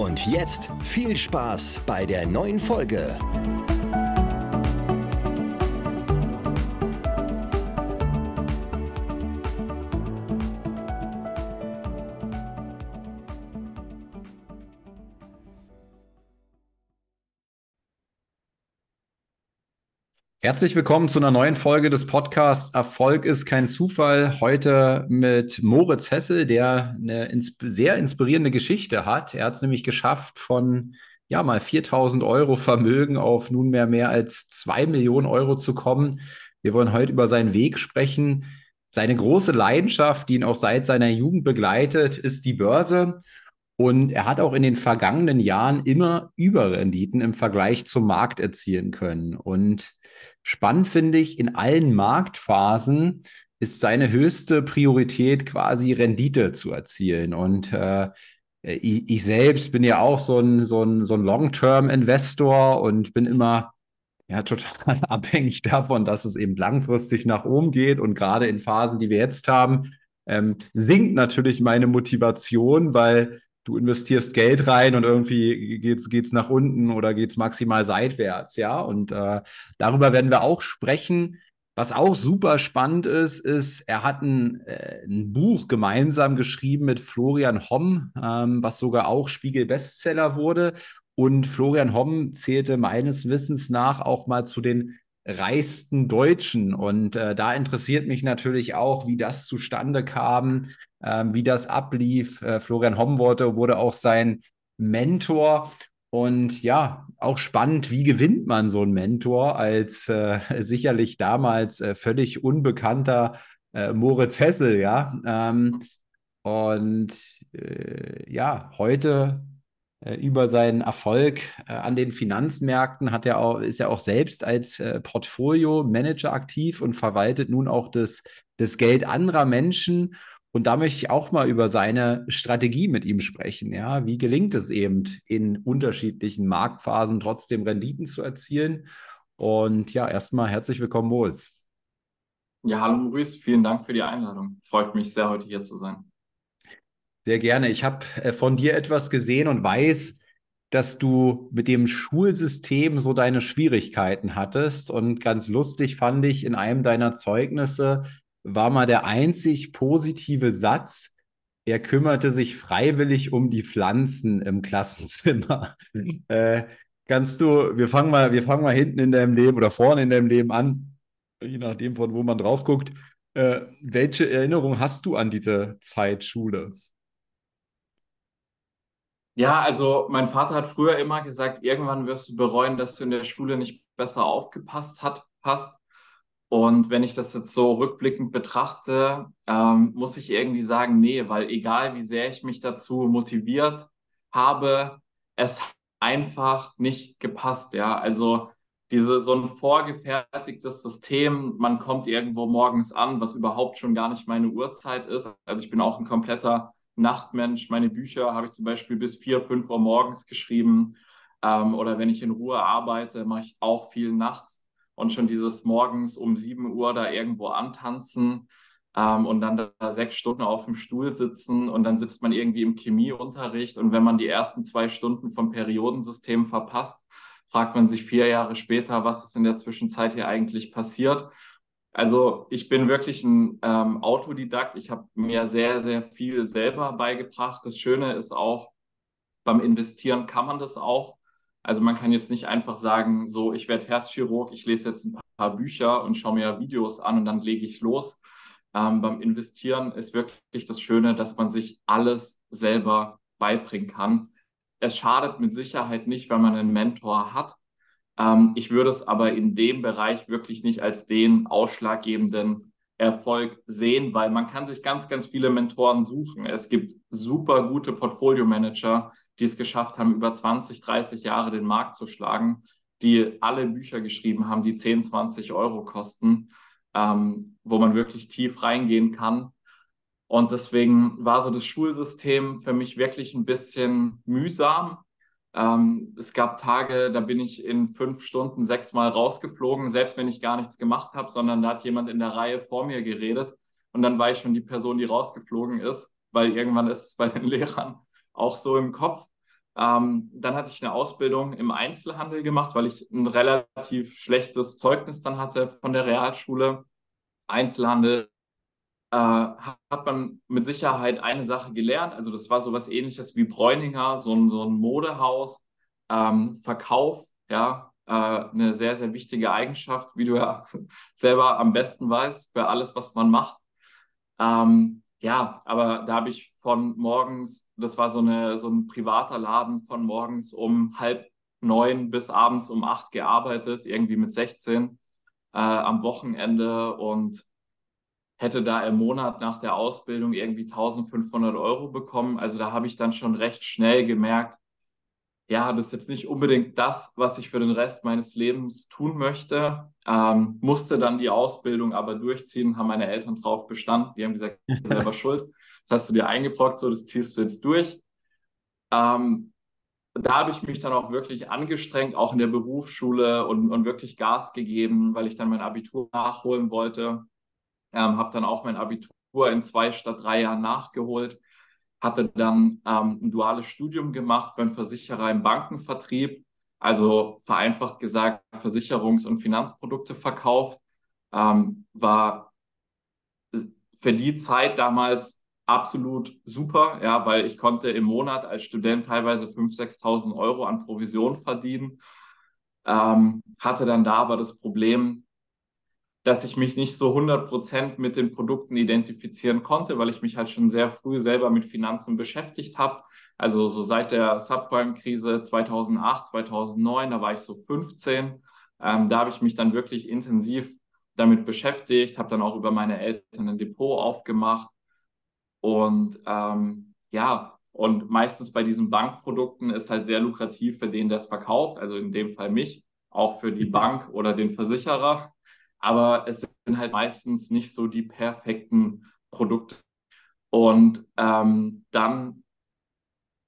Und jetzt viel Spaß bei der neuen Folge. Herzlich willkommen zu einer neuen Folge des Podcasts Erfolg ist kein Zufall. Heute mit Moritz Hessel, der eine ins sehr inspirierende Geschichte hat. Er hat es nämlich geschafft, von ja mal 4000 Euro Vermögen auf nunmehr mehr als zwei Millionen Euro zu kommen. Wir wollen heute über seinen Weg sprechen. Seine große Leidenschaft, die ihn auch seit seiner Jugend begleitet, ist die Börse. Und er hat auch in den vergangenen Jahren immer Überrenditen im Vergleich zum Markt erzielen können. Und Spannend finde ich, in allen Marktphasen ist seine höchste Priorität quasi Rendite zu erzielen. Und äh, ich, ich, selbst bin ja auch so ein, so ein, so ein Long-Term-Investor und bin immer ja, total abhängig davon, dass es eben langfristig nach oben geht. Und gerade in Phasen, die wir jetzt haben, ähm, sinkt natürlich meine Motivation, weil du investierst Geld rein und irgendwie geht's geht's nach unten oder geht's maximal seitwärts, ja. Und äh, darüber werden wir auch sprechen. Was auch super spannend ist, ist, er hat ein, äh, ein Buch gemeinsam geschrieben mit Florian Homm, ähm, was sogar auch Spiegel-Bestseller wurde. Und Florian Homm zählte meines Wissens nach auch mal zu den reichsten Deutschen. Und äh, da interessiert mich natürlich auch, wie das zustande kam, wie das ablief. Äh, Florian Homworte wurde auch sein Mentor. Und ja, auch spannend, wie gewinnt man so einen Mentor als äh, sicherlich damals äh, völlig unbekannter äh, Moritz Hessel, ja. Ähm, und äh, ja, heute äh, über seinen Erfolg an den Finanzmärkten hat er auch, ist er auch selbst als Portfolio-Manager aktiv und verwaltet nun auch das, das Geld anderer Menschen und da möchte ich auch mal über seine Strategie mit ihm sprechen. Ja, wie gelingt es eben in unterschiedlichen Marktphasen trotzdem Renditen zu erzielen? Und ja, erstmal herzlich willkommen, Moritz. Ja, hallo Maurice, vielen Dank für die Einladung. Freut mich sehr, heute hier zu sein. Sehr gerne. Ich habe äh, von dir etwas gesehen und weiß, dass du mit dem Schulsystem so deine Schwierigkeiten hattest. Und ganz lustig fand ich in einem deiner Zeugnisse, war mal der einzig positive Satz, er kümmerte sich freiwillig um die Pflanzen im Klassenzimmer. äh, kannst du, wir fangen mal, wir fangen mal hinten in deinem Leben oder vorne in deinem Leben an, je nachdem, von wo man drauf guckt. Äh, welche Erinnerung hast du an diese Zeit Schule? Ja, also mein Vater hat früher immer gesagt, irgendwann wirst du bereuen, dass du in der Schule nicht besser aufgepasst hat, hast. Und wenn ich das jetzt so rückblickend betrachte, ähm, muss ich irgendwie sagen, nee, weil egal wie sehr ich mich dazu motiviert habe, es einfach nicht gepasst, ja. Also diese so ein vorgefertigtes System, man kommt irgendwo morgens an, was überhaupt schon gar nicht meine Uhrzeit ist. Also ich bin auch ein kompletter Nachtmensch. Meine Bücher habe ich zum Beispiel bis vier, fünf Uhr morgens geschrieben. Ähm, oder wenn ich in Ruhe arbeite, mache ich auch viel nachts und schon dieses morgens um 7 Uhr da irgendwo antanzen ähm, und dann da sechs Stunden auf dem Stuhl sitzen und dann sitzt man irgendwie im Chemieunterricht und wenn man die ersten zwei Stunden vom Periodensystem verpasst, fragt man sich vier Jahre später, was ist in der Zwischenzeit hier eigentlich passiert. Also ich bin wirklich ein ähm, Autodidakt. Ich habe mir sehr, sehr viel selber beigebracht. Das Schöne ist auch, beim Investieren kann man das auch. Also man kann jetzt nicht einfach sagen, so, ich werde Herzchirurg, ich lese jetzt ein paar Bücher und schaue mir Videos an und dann lege ich los. Ähm, beim Investieren ist wirklich das Schöne, dass man sich alles selber beibringen kann. Es schadet mit Sicherheit nicht, wenn man einen Mentor hat. Ähm, ich würde es aber in dem Bereich wirklich nicht als den ausschlaggebenden Erfolg sehen, weil man kann sich ganz, ganz viele Mentoren suchen. Es gibt super gute Portfolio-Manager, die es geschafft haben, über 20, 30 Jahre den Markt zu schlagen, die alle Bücher geschrieben haben, die 10, 20 Euro kosten, ähm, wo man wirklich tief reingehen kann. Und deswegen war so das Schulsystem für mich wirklich ein bisschen mühsam. Ähm, es gab Tage, da bin ich in fünf Stunden sechsmal rausgeflogen, selbst wenn ich gar nichts gemacht habe, sondern da hat jemand in der Reihe vor mir geredet und dann war ich schon die Person, die rausgeflogen ist, weil irgendwann ist es bei den Lehrern auch so im Kopf. Ähm, dann hatte ich eine Ausbildung im Einzelhandel gemacht, weil ich ein relativ schlechtes Zeugnis dann hatte von der Realschule. Einzelhandel äh, hat man mit Sicherheit eine Sache gelernt. Also das war so was ähnliches wie Bräuninger, so ein, so ein Modehaus, ähm, Verkauf, ja, äh, eine sehr, sehr wichtige Eigenschaft, wie du ja selber am besten weißt, für alles, was man macht. Ähm, ja, aber da habe ich von morgens, das war so, eine, so ein privater Laden, von morgens um halb neun bis abends um acht gearbeitet, irgendwie mit 16 äh, am Wochenende und hätte da im Monat nach der Ausbildung irgendwie 1500 Euro bekommen. Also da habe ich dann schon recht schnell gemerkt, ja, das ist jetzt nicht unbedingt das, was ich für den Rest meines Lebens tun möchte. Ähm, musste dann die Ausbildung aber durchziehen, haben meine Eltern drauf bestanden. Die haben gesagt, selber schuld. Das hast du dir eingebrockt, so das ziehst du jetzt durch. Ähm, da habe ich mich dann auch wirklich angestrengt, auch in der Berufsschule und, und wirklich Gas gegeben, weil ich dann mein Abitur nachholen wollte. Ähm, habe dann auch mein Abitur in zwei statt drei Jahren nachgeholt hatte dann ähm, ein duales Studium gemacht für einen Versicherer im Bankenvertrieb, also vereinfacht gesagt Versicherungs- und Finanzprodukte verkauft, ähm, war für die Zeit damals absolut super, ja, weil ich konnte im Monat als Student teilweise 5.000, 6.000 Euro an Provision verdienen, ähm, hatte dann da aber das Problem, dass ich mich nicht so 100% mit den Produkten identifizieren konnte, weil ich mich halt schon sehr früh selber mit Finanzen beschäftigt habe. Also so seit der Subprime-Krise 2008, 2009, da war ich so 15. Ähm, da habe ich mich dann wirklich intensiv damit beschäftigt, habe dann auch über meine Eltern ein Depot aufgemacht. Und ähm, ja, und meistens bei diesen Bankprodukten ist halt sehr lukrativ für den, der es verkauft, also in dem Fall mich, auch für die Bank oder den Versicherer. Aber es sind halt meistens nicht so die perfekten Produkte. Und ähm, dann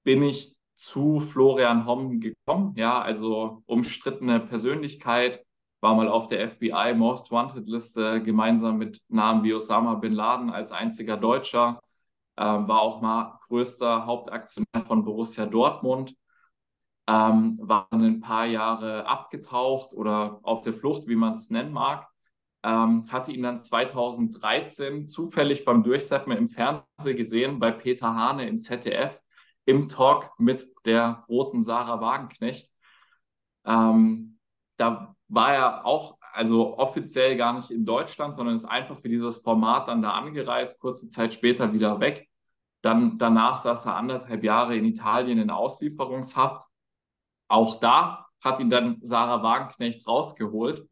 bin ich zu Florian Homm gekommen, ja, also umstrittene Persönlichkeit, war mal auf der FBI Most Wanted Liste gemeinsam mit Namen wie Osama bin Laden als einziger Deutscher, äh, war auch mal größter Hauptaktionär von Borussia Dortmund, ähm, war dann ein paar Jahre abgetaucht oder auf der Flucht, wie man es nennen mag ähm, hatte ihn dann 2013 zufällig beim Durchsetzen im Fernsehen gesehen bei Peter Hane im ZDF im Talk mit der roten Sarah Wagenknecht. Ähm, da war er auch, also offiziell gar nicht in Deutschland, sondern ist einfach für dieses Format dann da angereist, kurze Zeit später wieder weg. Dann danach saß er anderthalb Jahre in Italien in Auslieferungshaft. Auch da hat ihn dann Sarah Wagenknecht rausgeholt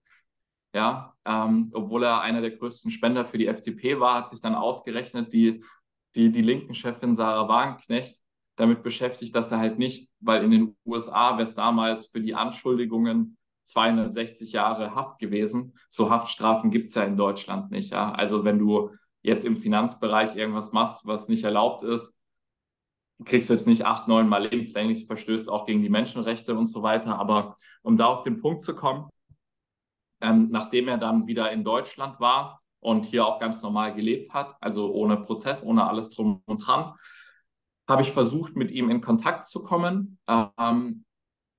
ja, ähm, obwohl er einer der größten Spender für die FDP war, hat sich dann ausgerechnet die, die, die linken Chefin Sarah Wagenknecht damit beschäftigt, dass er halt nicht, weil in den USA wäre es damals für die Anschuldigungen 260 Jahre Haft gewesen. So Haftstrafen gibt es ja in Deutschland nicht. Ja? Also wenn du jetzt im Finanzbereich irgendwas machst, was nicht erlaubt ist, kriegst du jetzt nicht acht, neun Mal lebenslänglich, verstößt auch gegen die Menschenrechte und so weiter. Aber um da auf den Punkt zu kommen, ähm, nachdem er dann wieder in Deutschland war und hier auch ganz normal gelebt hat, also ohne Prozess, ohne alles drum und dran, habe ich versucht, mit ihm in Kontakt zu kommen. Ähm,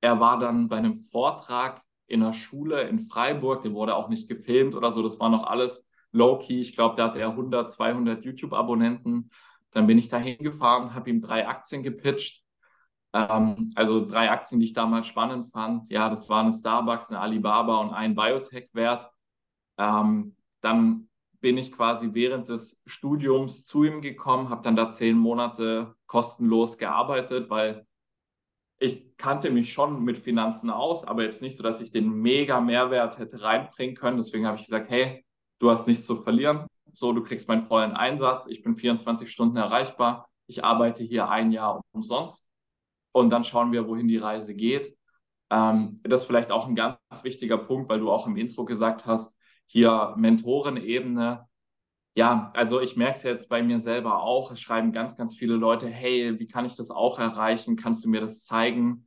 er war dann bei einem Vortrag in einer Schule in Freiburg, der wurde auch nicht gefilmt oder so, das war noch alles low-key. Ich glaube, da hat er 100, 200 YouTube-Abonnenten. Dann bin ich da hingefahren, habe ihm drei Aktien gepitcht ähm, also drei Aktien, die ich damals spannend fand. Ja, das waren eine Starbucks, eine Alibaba und ein Biotech-Wert. Ähm, dann bin ich quasi während des Studiums zu ihm gekommen, habe dann da zehn Monate kostenlos gearbeitet, weil ich kannte mich schon mit Finanzen aus, aber jetzt nicht so, dass ich den mega Mehrwert hätte reinbringen können. Deswegen habe ich gesagt, hey, du hast nichts zu verlieren. So, du kriegst meinen vollen Einsatz. Ich bin 24 Stunden erreichbar. Ich arbeite hier ein Jahr umsonst und dann schauen wir, wohin die Reise geht. Ähm, das ist vielleicht auch ein ganz wichtiger Punkt, weil du auch im Intro gesagt hast, hier Mentorenebene. Ja, also ich merke es jetzt bei mir selber auch. Es schreiben ganz, ganz viele Leute, hey, wie kann ich das auch erreichen? Kannst du mir das zeigen?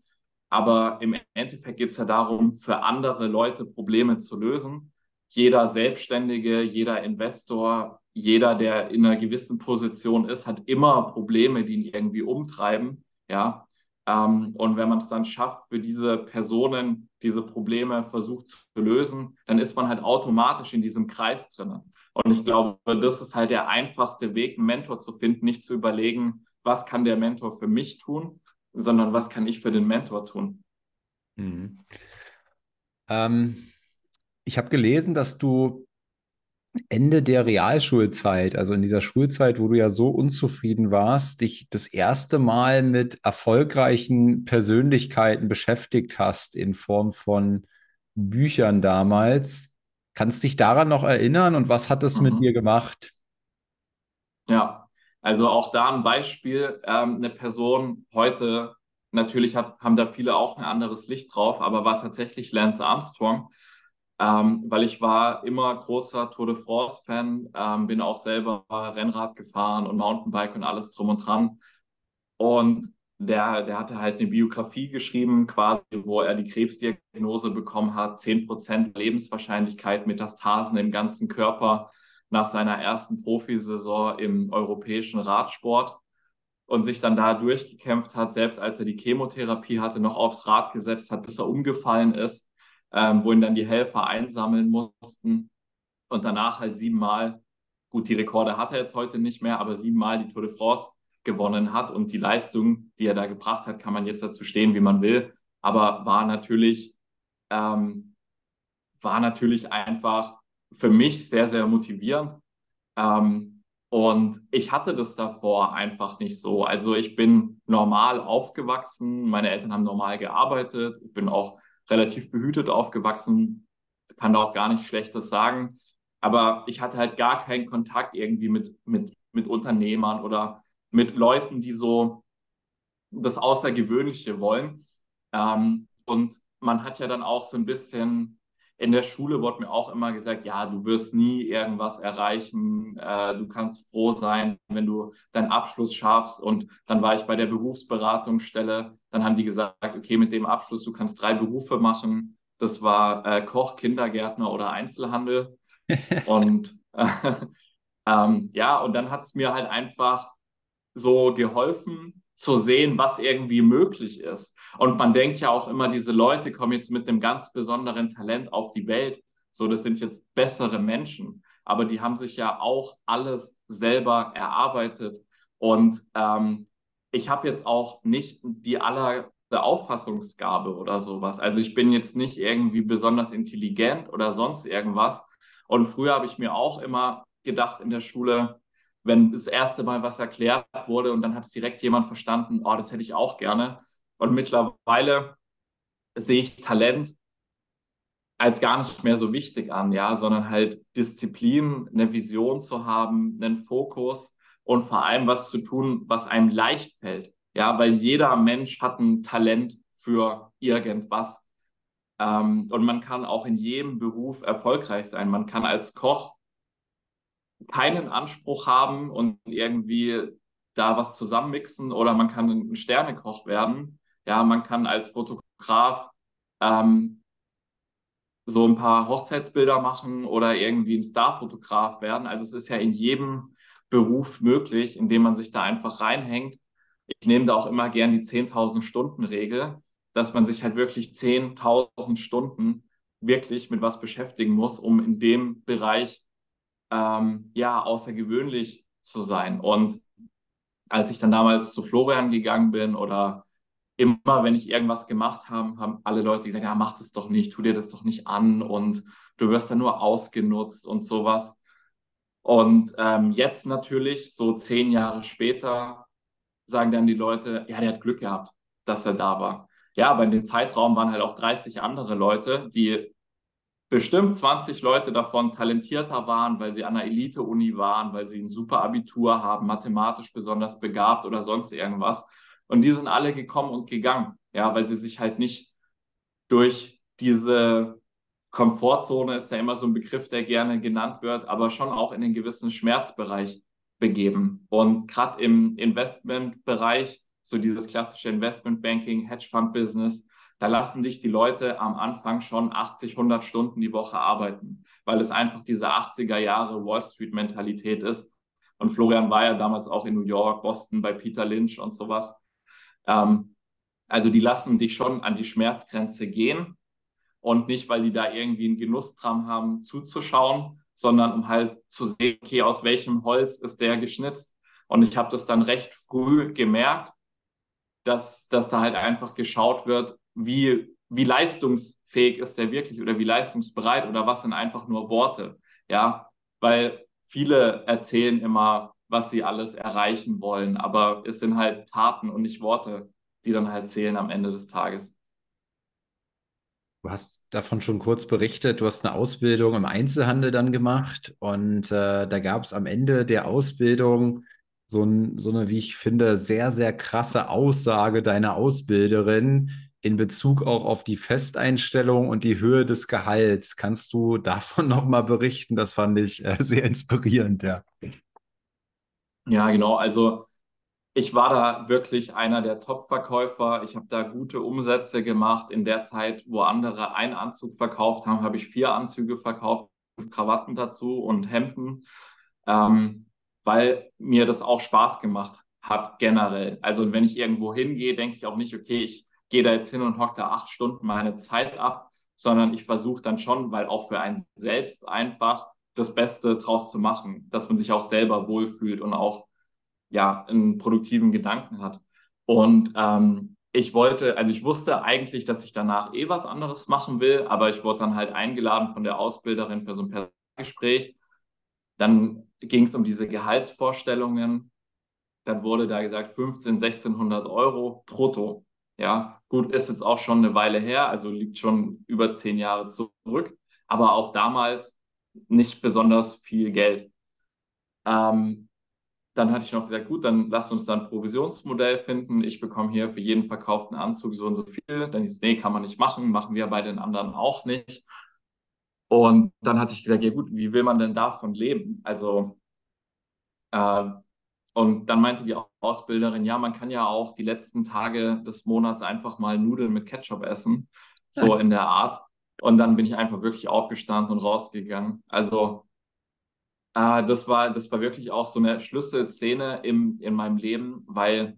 Aber im Endeffekt geht es ja darum, für andere Leute Probleme zu lösen. Jeder Selbstständige, jeder Investor, jeder, der in einer gewissen Position ist, hat immer Probleme, die ihn irgendwie umtreiben. Ja. Ähm, und wenn man es dann schafft, für diese Personen diese Probleme versucht zu lösen, dann ist man halt automatisch in diesem Kreis drinnen. Und ich glaube, das ist halt der einfachste Weg, einen Mentor zu finden, nicht zu überlegen, was kann der Mentor für mich tun, sondern was kann ich für den Mentor tun. Mhm. Ähm, ich habe gelesen, dass du Ende der Realschulzeit, also in dieser Schulzeit, wo du ja so unzufrieden warst, dich das erste Mal mit erfolgreichen Persönlichkeiten beschäftigt hast in Form von Büchern damals. Kannst dich daran noch erinnern und was hat das mhm. mit dir gemacht? Ja, also auch da ein Beispiel, ähm, eine Person heute, natürlich hat, haben da viele auch ein anderes Licht drauf, aber war tatsächlich Lance Armstrong, ähm, weil ich war immer großer Tour de France-Fan, ähm, bin auch selber Rennrad gefahren und Mountainbike und alles drum und dran. Und der, der hatte halt eine Biografie geschrieben, quasi, wo er die Krebsdiagnose bekommen hat, 10% Lebenswahrscheinlichkeit, Metastasen im ganzen Körper nach seiner ersten Profisaison im europäischen Radsport und sich dann da durchgekämpft hat, selbst als er die Chemotherapie hatte, noch aufs Rad gesetzt hat, bis er umgefallen ist, ähm, wo ihn dann die Helfer einsammeln mussten und danach halt siebenmal, gut, die Rekorde hat er jetzt heute nicht mehr, aber siebenmal die Tour de France gewonnen hat und die Leistung, die er da gebracht hat, kann man jetzt dazu stehen, wie man will, aber war natürlich, ähm, war natürlich einfach für mich sehr, sehr motivierend. Ähm, und ich hatte das davor einfach nicht so. Also ich bin normal aufgewachsen, meine Eltern haben normal gearbeitet, ich bin auch relativ behütet aufgewachsen, kann da auch gar nichts Schlechtes sagen. Aber ich hatte halt gar keinen Kontakt irgendwie mit, mit, mit Unternehmern oder mit Leuten, die so das Außergewöhnliche wollen. Ähm, und man hat ja dann auch so ein bisschen in der Schule wurde mir auch immer gesagt, ja, du wirst nie irgendwas erreichen, äh, du kannst froh sein, wenn du deinen Abschluss schaffst. Und dann war ich bei der Berufsberatungsstelle, dann haben die gesagt, okay, mit dem Abschluss, du kannst drei Berufe machen. Das war äh, Koch, Kindergärtner oder Einzelhandel. und äh, ähm, ja, und dann hat es mir halt einfach so geholfen zu sehen, was irgendwie möglich ist. Und man denkt ja auch immer, diese Leute kommen jetzt mit einem ganz besonderen Talent auf die Welt. So, das sind jetzt bessere Menschen. Aber die haben sich ja auch alles selber erarbeitet. Und ähm, ich habe jetzt auch nicht die aller Auffassungsgabe oder sowas. Also ich bin jetzt nicht irgendwie besonders intelligent oder sonst irgendwas. Und früher habe ich mir auch immer gedacht in der Schule, wenn das erste Mal was erklärt wurde und dann hat es direkt jemand verstanden, oh, das hätte ich auch gerne, und mittlerweile sehe ich Talent als gar nicht mehr so wichtig an, ja, sondern halt Disziplin, eine Vision zu haben, einen Fokus und vor allem was zu tun, was einem leicht fällt. Ja, weil jeder Mensch hat ein Talent für irgendwas. Ähm, und man kann auch in jedem Beruf erfolgreich sein. Man kann als Koch keinen Anspruch haben und irgendwie da was zusammenmixen oder man kann ein Sternekoch werden ja, man kann als Fotograf ähm, so ein paar Hochzeitsbilder machen oder irgendwie ein Starfotograf werden. Also es ist ja in jedem Beruf möglich, indem man sich da einfach reinhängt. Ich nehme da auch immer gern die 10.000 Stunden Regel, dass man sich halt wirklich 10.000 Stunden wirklich mit was beschäftigen muss, um in dem Bereich ähm, ja außergewöhnlich zu sein. Und als ich dann damals zu Florian gegangen bin oder immer, wenn ich irgendwas gemacht habe, haben alle Leute gesagt, ja, mach das doch nicht, tu dir das doch nicht an und du wirst dann nur ausgenutzt und sowas. Und ähm, jetzt natürlich, so zehn Jahre später, sagen dann die Leute, ja, der hat Glück gehabt, dass er da war. Ja, aber in dem Zeitraum waren halt auch 30 andere Leute, die bestimmt 20 Leute davon talentierter waren, weil sie an einer Elite-Uni waren, weil sie ein super Abitur haben, mathematisch besonders begabt oder sonst irgendwas. Und die sind alle gekommen und gegangen, ja, weil sie sich halt nicht durch diese Komfortzone ist ja immer so ein Begriff, der gerne genannt wird, aber schon auch in den gewissen Schmerzbereich begeben. Und gerade im Investmentbereich, so dieses klassische Investmentbanking, Hedgefund-Business, da lassen dich die Leute am Anfang schon 80, 100 Stunden die Woche arbeiten, weil es einfach diese 80er Jahre Wall Street-Mentalität ist. Und Florian war ja damals auch in New York, Boston bei Peter Lynch und sowas. Ähm, also die lassen dich schon an die Schmerzgrenze gehen und nicht, weil die da irgendwie einen Genuss dran haben, zuzuschauen, sondern um halt zu sehen, okay, aus welchem Holz ist der geschnitzt. Und ich habe das dann recht früh gemerkt, dass, dass da halt einfach geschaut wird, wie, wie leistungsfähig ist der wirklich oder wie leistungsbereit oder was sind einfach nur Worte. Ja, weil viele erzählen immer, was sie alles erreichen wollen, aber es sind halt Taten und nicht Worte, die dann halt zählen am Ende des Tages. Du hast davon schon kurz berichtet, du hast eine Ausbildung im Einzelhandel dann gemacht und äh, da gab es am Ende der Ausbildung so, ein, so eine, wie ich finde, sehr, sehr krasse Aussage deiner Ausbilderin in Bezug auch auf die Festeinstellung und die Höhe des Gehalts. Kannst du davon nochmal berichten? Das fand ich äh, sehr inspirierend, ja. Ja, genau. Also ich war da wirklich einer der Top-Verkäufer. Ich habe da gute Umsätze gemacht. In der Zeit, wo andere einen Anzug verkauft haben, habe ich vier Anzüge verkauft, Krawatten dazu und Hemden, ähm, weil mir das auch Spaß gemacht hat generell. Also wenn ich irgendwo hingehe, denke ich auch nicht, okay, ich gehe da jetzt hin und hocke da acht Stunden meine Zeit ab, sondern ich versuche dann schon, weil auch für einen selbst einfach das Beste draus zu machen, dass man sich auch selber wohlfühlt und auch ja, einen produktiven Gedanken hat. Und ähm, ich wollte, also ich wusste eigentlich, dass ich danach eh was anderes machen will, aber ich wurde dann halt eingeladen von der Ausbilderin für so ein Gespräch. Dann ging es um diese Gehaltsvorstellungen. Dann wurde da gesagt 15, 1600 Euro brutto. Ja, gut, ist jetzt auch schon eine Weile her, also liegt schon über zehn Jahre zurück, aber auch damals nicht besonders viel Geld. Ähm, dann hatte ich noch gesagt, gut, dann lasst uns dann ein Provisionsmodell finden. Ich bekomme hier für jeden verkauften Anzug so und so viel. Dann hieß es, nee, kann man nicht machen, machen wir bei den anderen auch nicht. Und dann hatte ich gesagt, ja gut, wie will man denn davon leben? Also, äh, und dann meinte die Ausbilderin, ja, man kann ja auch die letzten Tage des Monats einfach mal Nudeln mit Ketchup essen, so in der Art. Und dann bin ich einfach wirklich aufgestanden und rausgegangen. Also äh, das, war, das war wirklich auch so eine Schlüsselszene im, in meinem Leben, weil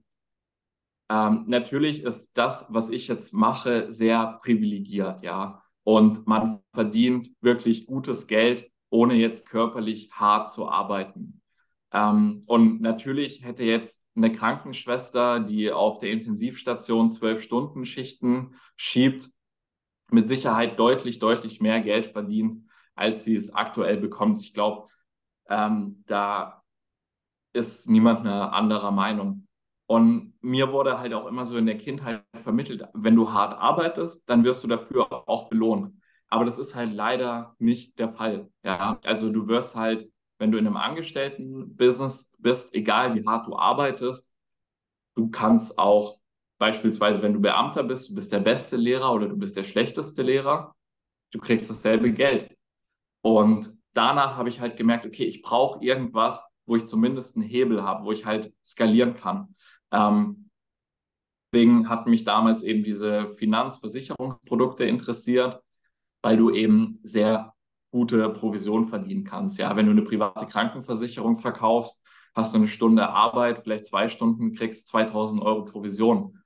ähm, natürlich ist das, was ich jetzt mache, sehr privilegiert, ja. Und man verdient wirklich gutes Geld, ohne jetzt körperlich hart zu arbeiten. Ähm, und natürlich hätte jetzt eine Krankenschwester, die auf der Intensivstation zwölf Stunden Schichten schiebt, mit Sicherheit deutlich, deutlich mehr Geld verdient, als sie es aktuell bekommt. Ich glaube, ähm, da ist niemand eine anderer Meinung. Und mir wurde halt auch immer so in der Kindheit vermittelt, wenn du hart arbeitest, dann wirst du dafür auch belohnt. Aber das ist halt leider nicht der Fall. Ja, also du wirst halt, wenn du in einem Angestelltenbusiness bist, egal wie hart du arbeitest, du kannst auch beispielsweise, wenn du Beamter bist, du bist der beste Lehrer oder du bist der schlechteste Lehrer, du kriegst dasselbe Geld. Und danach habe ich halt gemerkt, okay, ich brauche irgendwas, wo ich zumindest einen Hebel habe, wo ich halt skalieren kann. Ähm, deswegen hat mich damals eben diese Finanzversicherungsprodukte interessiert, weil du eben sehr gute Provision verdienen kannst. Ja, wenn du eine private Krankenversicherung verkaufst, hast du eine Stunde Arbeit, vielleicht zwei Stunden, kriegst 2000 Euro Provision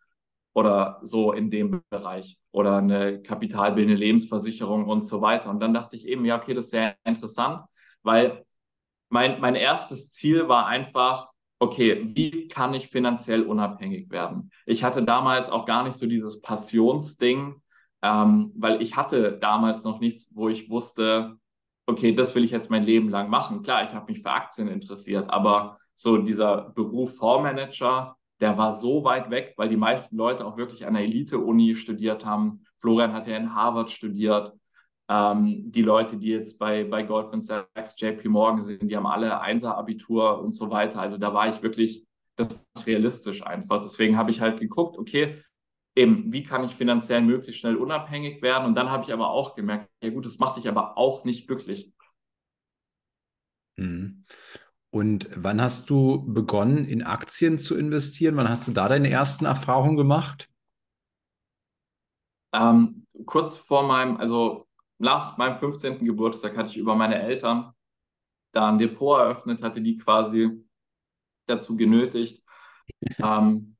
oder so in dem Bereich oder eine kapitalbildende Lebensversicherung und so weiter. Und dann dachte ich eben, ja, okay, das ist sehr interessant, weil mein, mein erstes Ziel war einfach, okay, wie kann ich finanziell unabhängig werden? Ich hatte damals auch gar nicht so dieses Passionsding, ähm, weil ich hatte damals noch nichts, wo ich wusste, okay, das will ich jetzt mein Leben lang machen. Klar, ich habe mich für Aktien interessiert, aber so dieser Beruf Fondsmanager, der war so weit weg, weil die meisten Leute auch wirklich an der Elite-Uni studiert haben. Florian hat ja in Harvard studiert. Ähm, die Leute, die jetzt bei, bei Goldman Sachs, JP Morgan sind, die haben alle Einser-Abitur und so weiter. Also da war ich wirklich, das realistisch einfach. Deswegen habe ich halt geguckt, okay, eben, wie kann ich finanziell möglichst schnell unabhängig werden? Und dann habe ich aber auch gemerkt, ja gut, das macht dich aber auch nicht glücklich. Mhm. Und wann hast du begonnen, in Aktien zu investieren? Wann hast du da deine ersten Erfahrungen gemacht? Ähm, kurz vor meinem, also nach meinem 15. Geburtstag hatte ich über meine Eltern da ein Depot eröffnet, hatte die quasi dazu genötigt, ähm,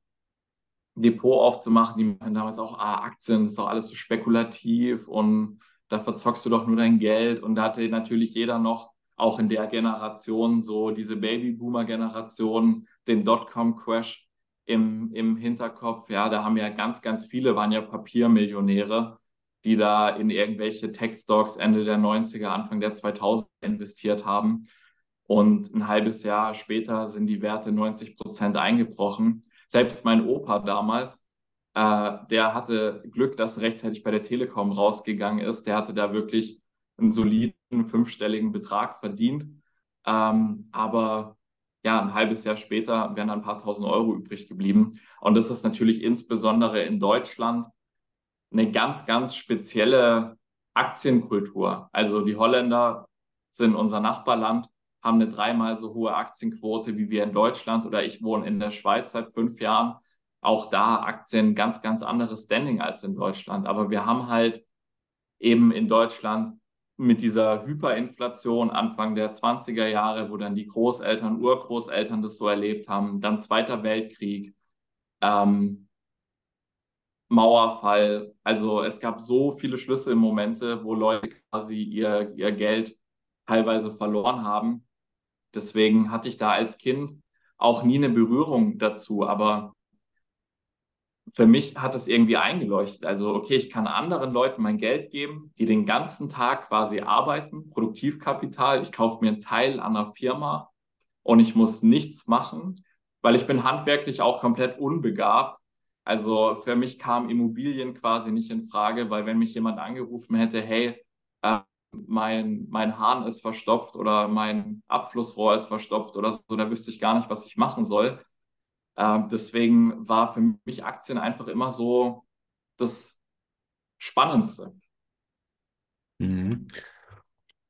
Depot aufzumachen. Die machen damals auch, ah, Aktien, das ist doch alles so spekulativ und da verzockst du doch nur dein Geld. Und da hatte natürlich jeder noch, auch in der Generation, so diese Babyboomer-Generation, den Dotcom-Crash im, im Hinterkopf. Ja, da haben ja ganz, ganz viele, waren ja Papiermillionäre, die da in irgendwelche Tech-Stocks Ende der 90er, Anfang der 2000er investiert haben. Und ein halbes Jahr später sind die Werte 90 Prozent eingebrochen. Selbst mein Opa damals, äh, der hatte Glück, dass rechtzeitig bei der Telekom rausgegangen ist. Der hatte da wirklich einen soliden fünfstelligen Betrag verdient. Ähm, aber ja, ein halbes Jahr später wären ein paar tausend Euro übrig geblieben. Und das ist natürlich insbesondere in Deutschland eine ganz, ganz spezielle Aktienkultur. Also die Holländer sind unser Nachbarland, haben eine dreimal so hohe Aktienquote wie wir in Deutschland oder ich wohne in der Schweiz seit fünf Jahren. Auch da Aktien ganz, ganz anderes Standing als in Deutschland. Aber wir haben halt eben in Deutschland mit dieser Hyperinflation Anfang der 20er Jahre, wo dann die Großeltern, Urgroßeltern das so erlebt haben, dann Zweiter Weltkrieg, ähm, Mauerfall. Also es gab so viele Schlüsselmomente, wo Leute quasi ihr, ihr Geld teilweise verloren haben. Deswegen hatte ich da als Kind auch nie eine Berührung dazu. Aber für mich hat es irgendwie eingeleuchtet. Also, okay, ich kann anderen Leuten mein Geld geben, die den ganzen Tag quasi arbeiten, Produktivkapital. Ich kaufe mir einen Teil an einer Firma und ich muss nichts machen, weil ich bin handwerklich auch komplett unbegabt. Also für mich kam Immobilien quasi nicht in Frage, weil wenn mich jemand angerufen hätte, hey, äh, mein, mein Hahn ist verstopft oder mein Abflussrohr ist verstopft oder so, da wüsste ich gar nicht, was ich machen soll. Äh, deswegen war für mich Aktien einfach immer so das Spannendste. Mhm.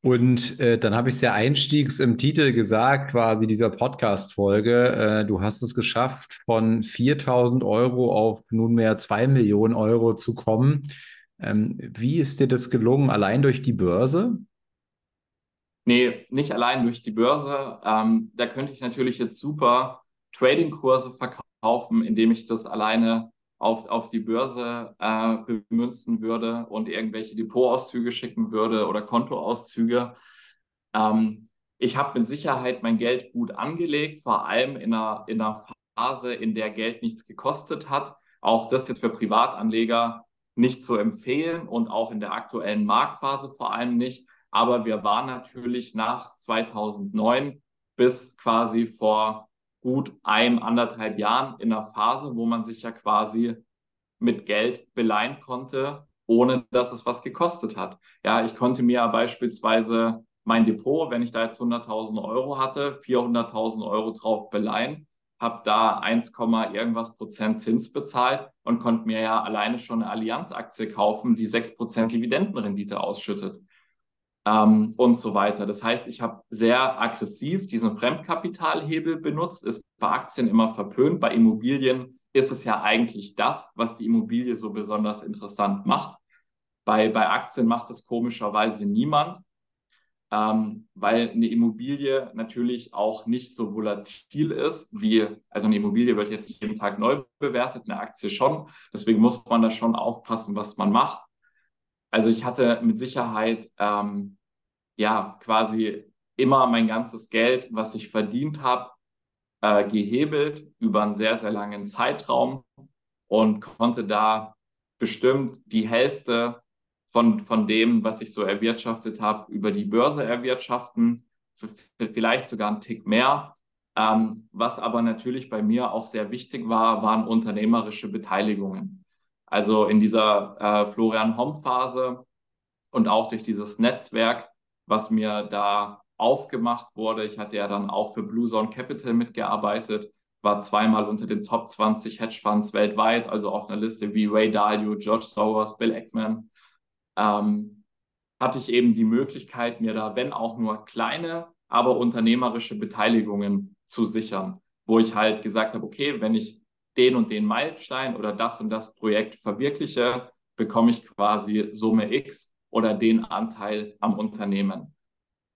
Und äh, dann habe ich es ja einstiegs im Titel gesagt, quasi dieser Podcast-Folge. Äh, du hast es geschafft, von 4000 Euro auf nunmehr 2 Millionen Euro zu kommen. Ähm, wie ist dir das gelungen? Allein durch die Börse? Nee, nicht allein durch die Börse. Ähm, da könnte ich natürlich jetzt super Trading-Kurse verkaufen, indem ich das alleine auf, auf die Börse äh, bemünzen würde und irgendwelche Depotauszüge schicken würde oder Kontoauszüge. Ähm, ich habe mit Sicherheit mein Geld gut angelegt, vor allem in einer, in einer Phase, in der Geld nichts gekostet hat. Auch das jetzt für Privatanleger nicht zu empfehlen und auch in der aktuellen Marktphase vor allem nicht. Aber wir waren natürlich nach 2009 bis quasi vor gut ein, anderthalb Jahren in einer Phase, wo man sich ja quasi mit Geld beleihen konnte, ohne dass es was gekostet hat. Ja, ich konnte mir beispielsweise mein Depot, wenn ich da jetzt 100.000 Euro hatte, 400.000 Euro drauf beleihen, habe da 1, irgendwas Prozent Zins bezahlt und konnte mir ja alleine schon eine Allianz-Aktie kaufen, die 6 Prozent Dividendenrendite ausschüttet ähm, und so weiter. Das heißt, ich habe sehr aggressiv diesen Fremdkapitalhebel benutzt, ist bei Aktien immer verpönt, bei Immobilien ist es ja eigentlich das, was die Immobilie so besonders interessant macht. Bei, bei Aktien macht es komischerweise niemand, ähm, weil eine Immobilie natürlich auch nicht so volatil ist, wie, also eine Immobilie wird jetzt nicht jeden Tag neu bewertet, eine Aktie schon. Deswegen muss man da schon aufpassen, was man macht. Also ich hatte mit Sicherheit ähm, ja quasi immer mein ganzes Geld, was ich verdient habe, äh, gehebelt über einen sehr, sehr langen Zeitraum und konnte da bestimmt die Hälfte von, von dem, was ich so erwirtschaftet habe, über die Börse erwirtschaften, vielleicht sogar einen Tick mehr. Ähm, was aber natürlich bei mir auch sehr wichtig war, waren unternehmerische Beteiligungen. Also in dieser äh, Florian-Homm-Phase und auch durch dieses Netzwerk, was mir da aufgemacht wurde. Ich hatte ja dann auch für Blue Zone Capital mitgearbeitet, war zweimal unter den Top 20 Hedgefonds weltweit, also auf einer Liste wie Ray Dalio, George Soros, Bill Ackman. Ähm, hatte ich eben die Möglichkeit, mir da, wenn auch nur kleine, aber unternehmerische Beteiligungen zu sichern, wo ich halt gesagt habe, okay, wenn ich den und den Meilenstein oder das und das Projekt verwirkliche, bekomme ich quasi Summe X oder den Anteil am Unternehmen.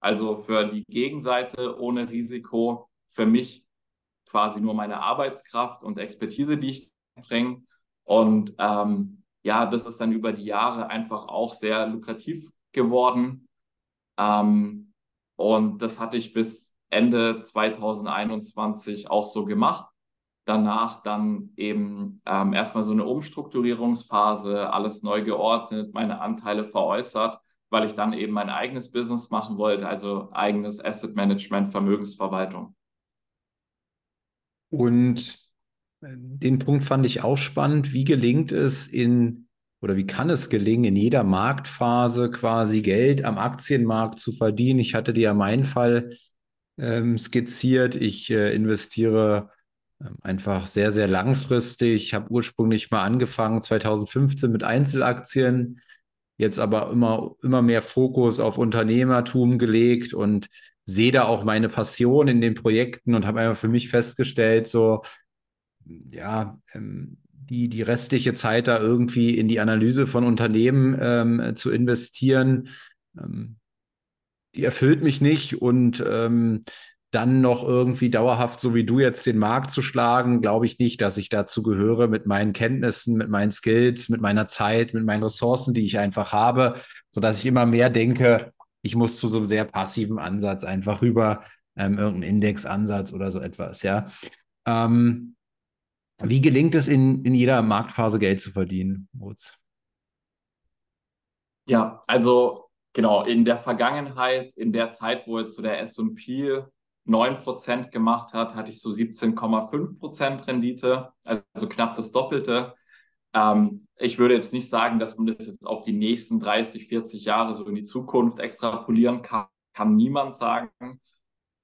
Also für die Gegenseite ohne Risiko, für mich quasi nur meine Arbeitskraft und Expertise, die ich bringe. Und ähm, ja, das ist dann über die Jahre einfach auch sehr lukrativ geworden. Ähm, und das hatte ich bis Ende 2021 auch so gemacht. Danach dann eben ähm, erstmal so eine Umstrukturierungsphase, alles neu geordnet, meine Anteile veräußert, weil ich dann eben mein eigenes Business machen wollte, also eigenes Asset Management, Vermögensverwaltung. Und den Punkt fand ich auch spannend. Wie gelingt es in oder wie kann es gelingen, in jeder Marktphase quasi Geld am Aktienmarkt zu verdienen? Ich hatte dir ja meinen Fall ähm, skizziert. Ich äh, investiere äh, einfach sehr, sehr langfristig. Ich habe ursprünglich mal angefangen 2015 mit Einzelaktien, jetzt aber immer, immer mehr Fokus auf Unternehmertum gelegt und sehe da auch meine Passion in den Projekten und habe einfach für mich festgestellt, so, ja, ähm, die, die restliche Zeit da irgendwie in die Analyse von Unternehmen ähm, zu investieren, ähm, die erfüllt mich nicht und ähm, dann noch irgendwie dauerhaft, so wie du jetzt den Markt zu schlagen, glaube ich nicht, dass ich dazu gehöre mit meinen Kenntnissen, mit meinen Skills, mit meiner Zeit, mit meinen Ressourcen, die ich einfach habe, sodass ich immer mehr denke, ich muss zu so einem sehr passiven Ansatz einfach rüber, ähm, irgendeinen Indexansatz oder so etwas, ja. Ähm, wie gelingt es in, in jeder Marktphase Geld zu verdienen, Moritz? Ja, also genau, in der Vergangenheit, in der Zeit, wo jetzt so der S&P 9% gemacht hat, hatte ich so 17,5% Rendite, also knapp das Doppelte. Ähm, ich würde jetzt nicht sagen, dass man das jetzt auf die nächsten 30, 40 Jahre so in die Zukunft extrapolieren kann, kann niemand sagen.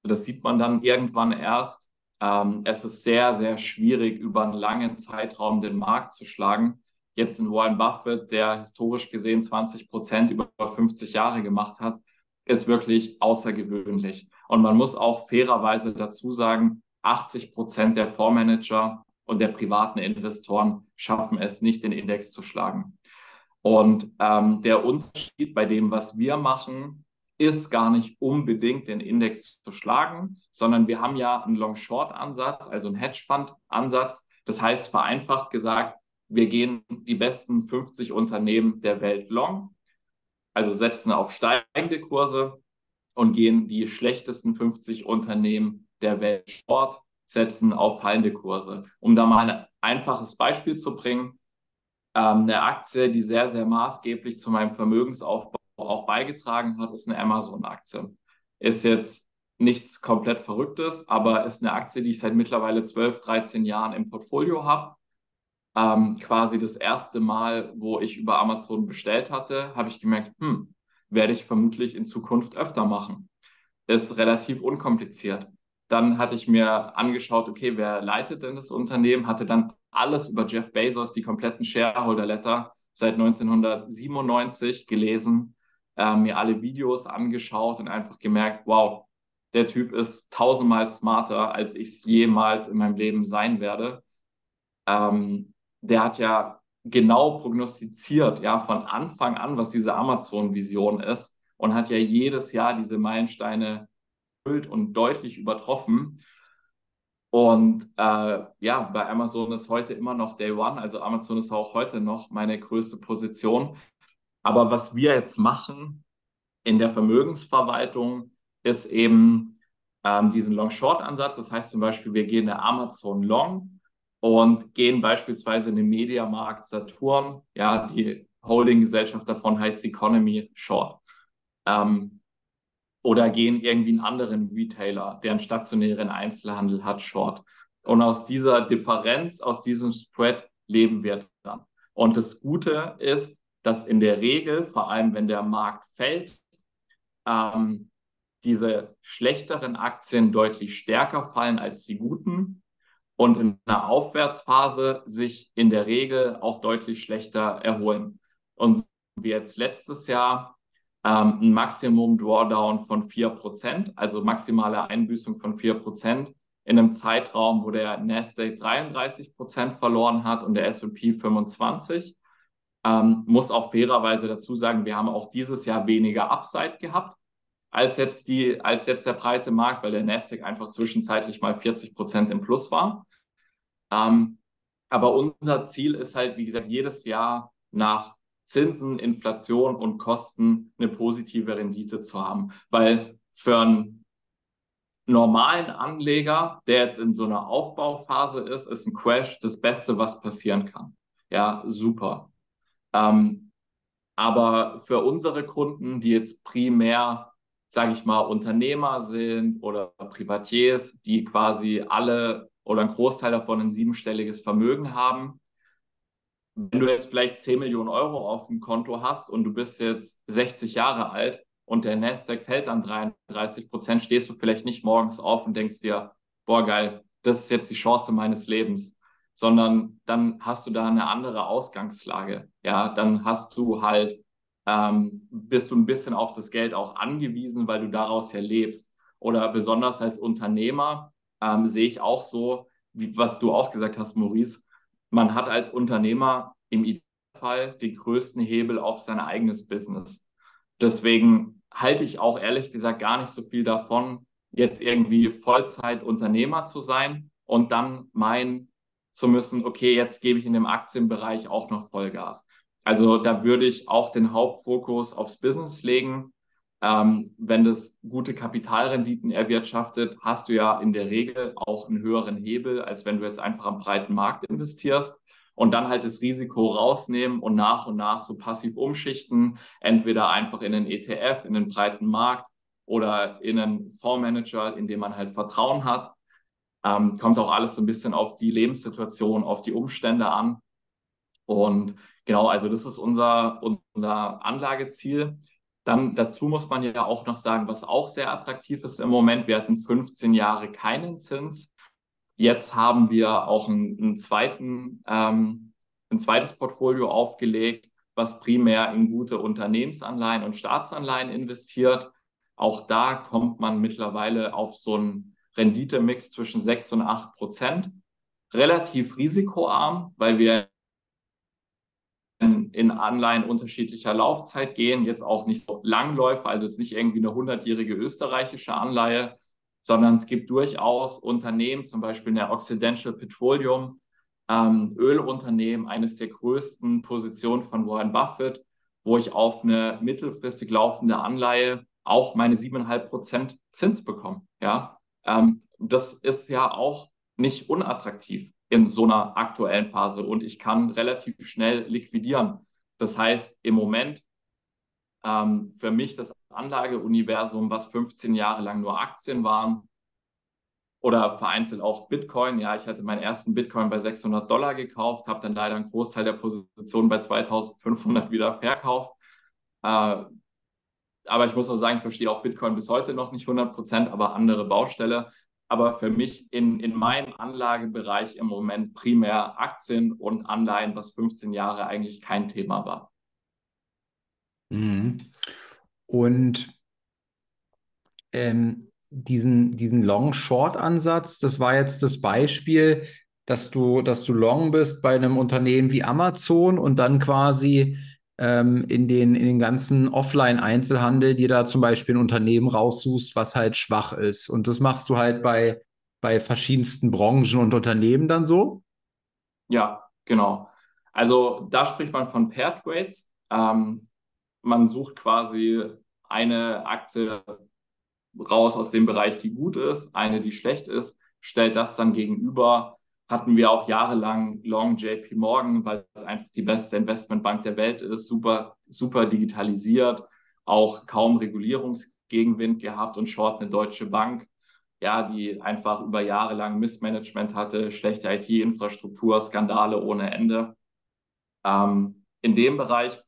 Das sieht man dann irgendwann erst. Ähm, es ist sehr, sehr schwierig, über einen langen Zeitraum den Markt zu schlagen. Jetzt in Warren Buffett, der historisch gesehen 20 Prozent über 50 Jahre gemacht hat, ist wirklich außergewöhnlich. Und man muss auch fairerweise dazu sagen, 80 Prozent der Fondsmanager und der privaten Investoren schaffen es nicht, den Index zu schlagen. Und ähm, der Unterschied bei dem, was wir machen, ist gar nicht unbedingt den Index zu schlagen, sondern wir haben ja einen Long-Short-Ansatz, also einen Hedgefonds-Ansatz. Das heißt, vereinfacht gesagt, wir gehen die besten 50 Unternehmen der Welt long, also setzen auf steigende Kurse und gehen die schlechtesten 50 Unternehmen der Welt short, setzen auf fallende Kurse. Um da mal ein einfaches Beispiel zu bringen, ähm, eine Aktie, die sehr, sehr maßgeblich zu meinem Vermögensaufbau auch beigetragen hat, ist eine Amazon-Aktie. Ist jetzt nichts komplett Verrücktes, aber ist eine Aktie, die ich seit mittlerweile 12, 13 Jahren im Portfolio habe. Ähm, quasi das erste Mal, wo ich über Amazon bestellt hatte, habe ich gemerkt, hm, werde ich vermutlich in Zukunft öfter machen. Ist relativ unkompliziert. Dann hatte ich mir angeschaut, okay, wer leitet denn das Unternehmen? Hatte dann alles über Jeff Bezos, die kompletten Shareholder-Letter seit 1997 gelesen, äh, mir alle Videos angeschaut und einfach gemerkt, wow, der Typ ist tausendmal smarter, als ich es jemals in meinem Leben sein werde. Ähm, der hat ja genau prognostiziert, ja, von Anfang an, was diese Amazon-Vision ist und hat ja jedes Jahr diese Meilensteine erfüllt und deutlich übertroffen. Und äh, ja, bei Amazon ist heute immer noch Day One, also Amazon ist auch heute noch meine größte Position. Aber was wir jetzt machen in der Vermögensverwaltung ist eben ähm, diesen Long-Short-Ansatz. Das heißt zum Beispiel, wir gehen eine Amazon Long und gehen beispielsweise in den Mediamarkt Saturn. Ja, die Holding-Gesellschaft davon heißt Economy Short. Ähm, oder gehen irgendwie einen anderen Retailer, der einen stationären Einzelhandel hat, short. Und aus dieser Differenz, aus diesem Spread leben wir dann. Und das Gute ist, dass in der Regel, vor allem wenn der Markt fällt, ähm, diese schlechteren Aktien deutlich stärker fallen als die guten und in einer Aufwärtsphase sich in der Regel auch deutlich schlechter erholen. Und wie jetzt letztes Jahr ähm, ein Maximum Drawdown von 4%, also maximale Einbüßung von 4% in einem Zeitraum, wo der Nasdaq 33% verloren hat und der S&P 25. Ähm, muss auch fairerweise dazu sagen, wir haben auch dieses Jahr weniger Upside gehabt als jetzt, die, als jetzt der breite Markt, weil der Nasdaq einfach zwischenzeitlich mal 40 Prozent im Plus war. Ähm, aber unser Ziel ist halt, wie gesagt, jedes Jahr nach Zinsen, Inflation und Kosten eine positive Rendite zu haben. Weil für einen normalen Anleger, der jetzt in so einer Aufbauphase ist, ist ein Crash das Beste, was passieren kann. Ja, super. Ähm, aber für unsere Kunden, die jetzt primär, sage ich mal, Unternehmer sind oder Privatiers, die quasi alle oder ein Großteil davon ein siebenstelliges Vermögen haben, wenn du jetzt vielleicht 10 Millionen Euro auf dem Konto hast und du bist jetzt 60 Jahre alt und der Nasdaq fällt dann 33 Prozent, stehst du vielleicht nicht morgens auf und denkst dir, boah, geil, das ist jetzt die Chance meines Lebens sondern dann hast du da eine andere Ausgangslage. Ja, dann hast du halt, ähm, bist du ein bisschen auf das Geld auch angewiesen, weil du daraus ja lebst. Oder besonders als Unternehmer ähm, sehe ich auch so, wie, was du auch gesagt hast, Maurice, man hat als Unternehmer im Idealfall den größten Hebel auf sein eigenes Business. Deswegen halte ich auch ehrlich gesagt gar nicht so viel davon, jetzt irgendwie Vollzeit-Unternehmer zu sein und dann mein zu müssen, okay, jetzt gebe ich in dem Aktienbereich auch noch Vollgas. Also da würde ich auch den Hauptfokus aufs Business legen. Ähm, wenn das gute Kapitalrenditen erwirtschaftet, hast du ja in der Regel auch einen höheren Hebel, als wenn du jetzt einfach am breiten Markt investierst und dann halt das Risiko rausnehmen und nach und nach so passiv umschichten, entweder einfach in einen ETF, in den breiten Markt oder in einen Fondsmanager, in dem man halt Vertrauen hat. Ähm, kommt auch alles so ein bisschen auf die Lebenssituation, auf die Umstände an. Und genau, also das ist unser, unser Anlageziel. Dann dazu muss man ja auch noch sagen, was auch sehr attraktiv ist im Moment. Wir hatten 15 Jahre keinen Zins. Jetzt haben wir auch einen, einen zweiten, ähm, ein zweites Portfolio aufgelegt, was primär in gute Unternehmensanleihen und Staatsanleihen investiert. Auch da kommt man mittlerweile auf so ein Renditemix zwischen 6 und 8 Prozent. Relativ risikoarm, weil wir in Anleihen unterschiedlicher Laufzeit gehen, jetzt auch nicht so Langläufer, also jetzt nicht irgendwie eine 100-jährige österreichische Anleihe, sondern es gibt durchaus Unternehmen, zum Beispiel der Occidental Petroleum, ähm, Ölunternehmen, eines der größten Positionen von Warren Buffett, wo ich auf eine mittelfristig laufende Anleihe auch meine 7,5 Prozent Zins bekomme. Ja, ähm, das ist ja auch nicht unattraktiv in so einer aktuellen Phase und ich kann relativ schnell liquidieren. Das heißt, im Moment ähm, für mich das Anlageuniversum, was 15 Jahre lang nur Aktien waren oder vereinzelt auch Bitcoin. Ja, ich hatte meinen ersten Bitcoin bei 600 Dollar gekauft, habe dann leider einen Großteil der Position bei 2500 wieder verkauft. Äh, aber ich muss auch sagen, ich verstehe auch Bitcoin bis heute noch nicht 100 Prozent, aber andere Baustelle. Aber für mich in, in meinem Anlagebereich im Moment primär Aktien und Anleihen, was 15 Jahre eigentlich kein Thema war. Mhm. Und ähm, diesen, diesen Long-Short-Ansatz, das war jetzt das Beispiel, dass du, dass du long bist bei einem Unternehmen wie Amazon und dann quasi ähm, in, den, in den ganzen Offline-Einzelhandel dir da zum Beispiel ein Unternehmen raussuchst, was halt schwach ist. Und das machst du halt bei, bei verschiedensten Branchen und Unternehmen dann so? Ja, genau. Also da spricht man von Pair Trades. Ähm, man sucht quasi eine Aktie raus aus dem Bereich, die gut ist, eine, die schlecht ist, stellt das dann gegenüber hatten wir auch jahrelang Long JP Morgan, weil es einfach die beste Investmentbank der Welt ist, super, super digitalisiert, auch kaum Regulierungsgegenwind gehabt und Short eine deutsche Bank, ja, die einfach über Jahre lang Missmanagement hatte, schlechte IT-Infrastruktur, Skandale ohne Ende. Ähm, in dem Bereich.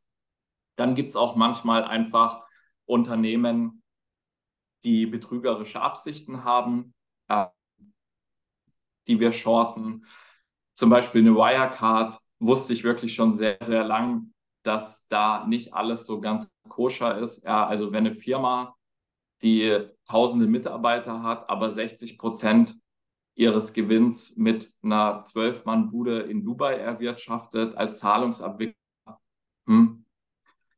Dann gibt es auch manchmal einfach Unternehmen, die betrügerische Absichten haben. Die wir shorten. Zum Beispiel eine Wirecard wusste ich wirklich schon sehr, sehr lang, dass da nicht alles so ganz koscher ist. Ja, also wenn eine Firma, die tausende Mitarbeiter hat, aber 60 Prozent ihres Gewinns mit einer Zwölf-Mann-Bude in Dubai erwirtschaftet als Zahlungsabwickler, hm,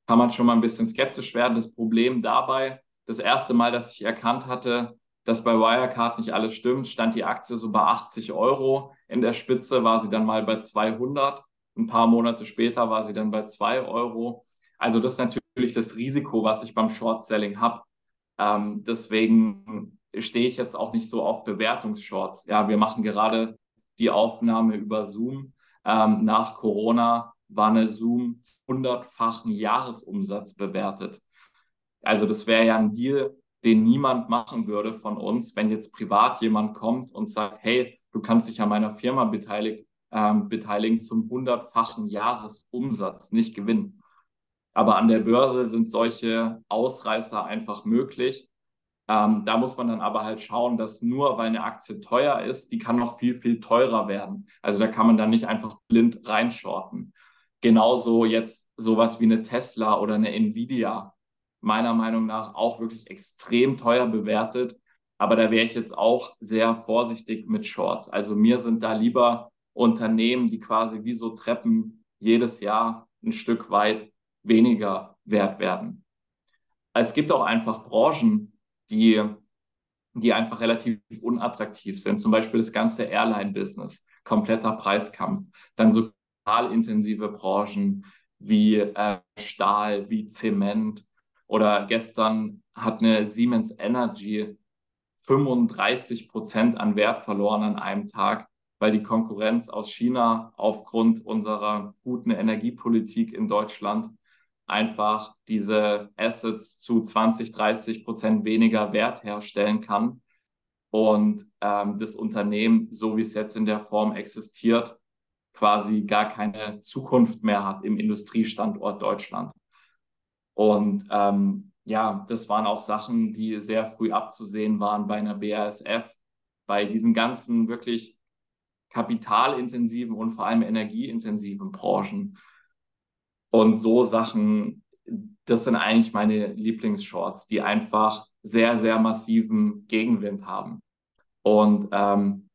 kann man schon mal ein bisschen skeptisch werden. Das Problem dabei, das erste Mal, dass ich erkannt hatte, dass bei Wirecard nicht alles stimmt, stand die Aktie so bei 80 Euro. In der Spitze war sie dann mal bei 200. Ein paar Monate später war sie dann bei 2 Euro. Also das ist natürlich das Risiko, was ich beim Short Selling habe. Ähm, deswegen stehe ich jetzt auch nicht so auf Bewertungsshorts. Ja, wir machen gerade die Aufnahme über Zoom. Ähm, nach Corona war eine Zoom hundertfachen Jahresumsatz bewertet. Also das wäre ja ein Deal, den niemand machen würde von uns, wenn jetzt privat jemand kommt und sagt, hey, du kannst dich an meiner Firma beteilig, ähm, beteiligen zum hundertfachen Jahresumsatz, nicht gewinnen. Aber an der Börse sind solche Ausreißer einfach möglich. Ähm, da muss man dann aber halt schauen, dass nur weil eine Aktie teuer ist, die kann noch viel, viel teurer werden. Also da kann man dann nicht einfach blind reinshorten. Genauso jetzt sowas wie eine Tesla oder eine Nvidia meiner Meinung nach auch wirklich extrem teuer bewertet. Aber da wäre ich jetzt auch sehr vorsichtig mit Shorts. Also mir sind da lieber Unternehmen, die quasi wie so Treppen jedes Jahr ein Stück weit weniger wert werden. Es gibt auch einfach Branchen, die, die einfach relativ unattraktiv sind. Zum Beispiel das ganze Airline-Business, kompletter Preiskampf. Dann so intensive Branchen wie äh, Stahl, wie Zement, oder gestern hat eine Siemens Energy 35 Prozent an Wert verloren an einem Tag, weil die Konkurrenz aus China aufgrund unserer guten Energiepolitik in Deutschland einfach diese Assets zu 20, 30 Prozent weniger Wert herstellen kann und ähm, das Unternehmen, so wie es jetzt in der Form existiert, quasi gar keine Zukunft mehr hat im Industriestandort Deutschland. Und ähm, ja, das waren auch Sachen, die sehr früh abzusehen waren bei einer BASF, bei diesen ganzen wirklich kapitalintensiven und vor allem energieintensiven Branchen. Und so Sachen, das sind eigentlich meine Lieblingsshorts, die einfach sehr, sehr massiven Gegenwind haben. Und ähm,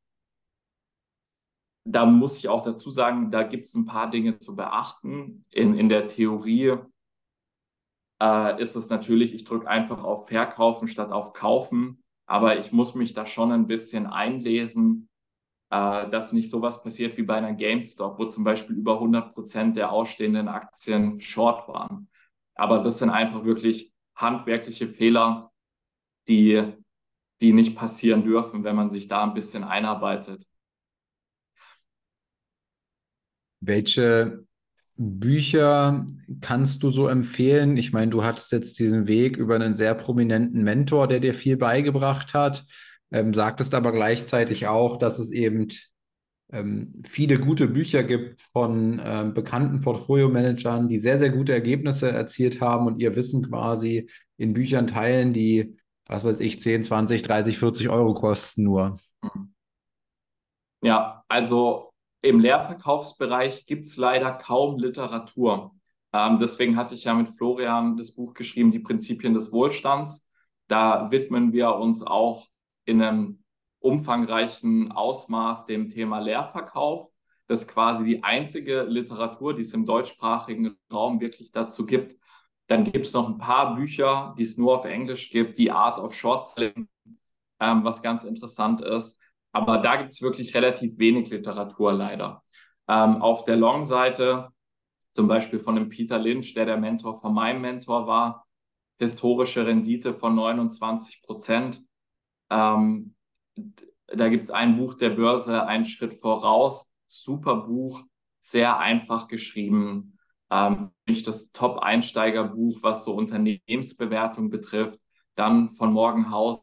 da muss ich auch dazu sagen, da gibt es ein paar Dinge zu beachten. In, in der Theorie äh, ist es natürlich, ich drücke einfach auf Verkaufen statt auf Kaufen. Aber ich muss mich da schon ein bisschen einlesen, äh, dass nicht sowas passiert wie bei einer GameStop, wo zum Beispiel über 100 Prozent der ausstehenden Aktien short waren. Aber das sind einfach wirklich handwerkliche Fehler, die, die nicht passieren dürfen, wenn man sich da ein bisschen einarbeitet. Welche Bücher kannst du so empfehlen? Ich meine, du hattest jetzt diesen Weg über einen sehr prominenten Mentor, der dir viel beigebracht hat, ähm, sagtest aber gleichzeitig auch, dass es eben ähm, viele gute Bücher gibt von ähm, bekannten Portfolio-Managern, die sehr, sehr gute Ergebnisse erzielt haben und ihr Wissen quasi in Büchern teilen, die, was weiß ich, 10, 20, 30, 40 Euro kosten nur. Ja, also im Lehrverkaufsbereich gibt es leider kaum Literatur. Ähm, deswegen hatte ich ja mit Florian das Buch geschrieben, Die Prinzipien des Wohlstands. Da widmen wir uns auch in einem umfangreichen Ausmaß dem Thema Lehrverkauf. Das ist quasi die einzige Literatur, die es im deutschsprachigen Raum wirklich dazu gibt. Dann gibt es noch ein paar Bücher, die es nur auf Englisch gibt, die Art of Short Selling, ähm, was ganz interessant ist. Aber da gibt es wirklich relativ wenig Literatur leider. Ähm, auf der Long-Seite, zum Beispiel von dem Peter Lynch, der der Mentor von meinem Mentor war, historische Rendite von 29 Prozent. Ähm, da gibt es ein Buch der Börse, einen Schritt voraus. Super Buch, sehr einfach geschrieben. Ähm, nicht das Top-Einsteigerbuch, was so Unternehmensbewertung betrifft. Dann von Morgenhause,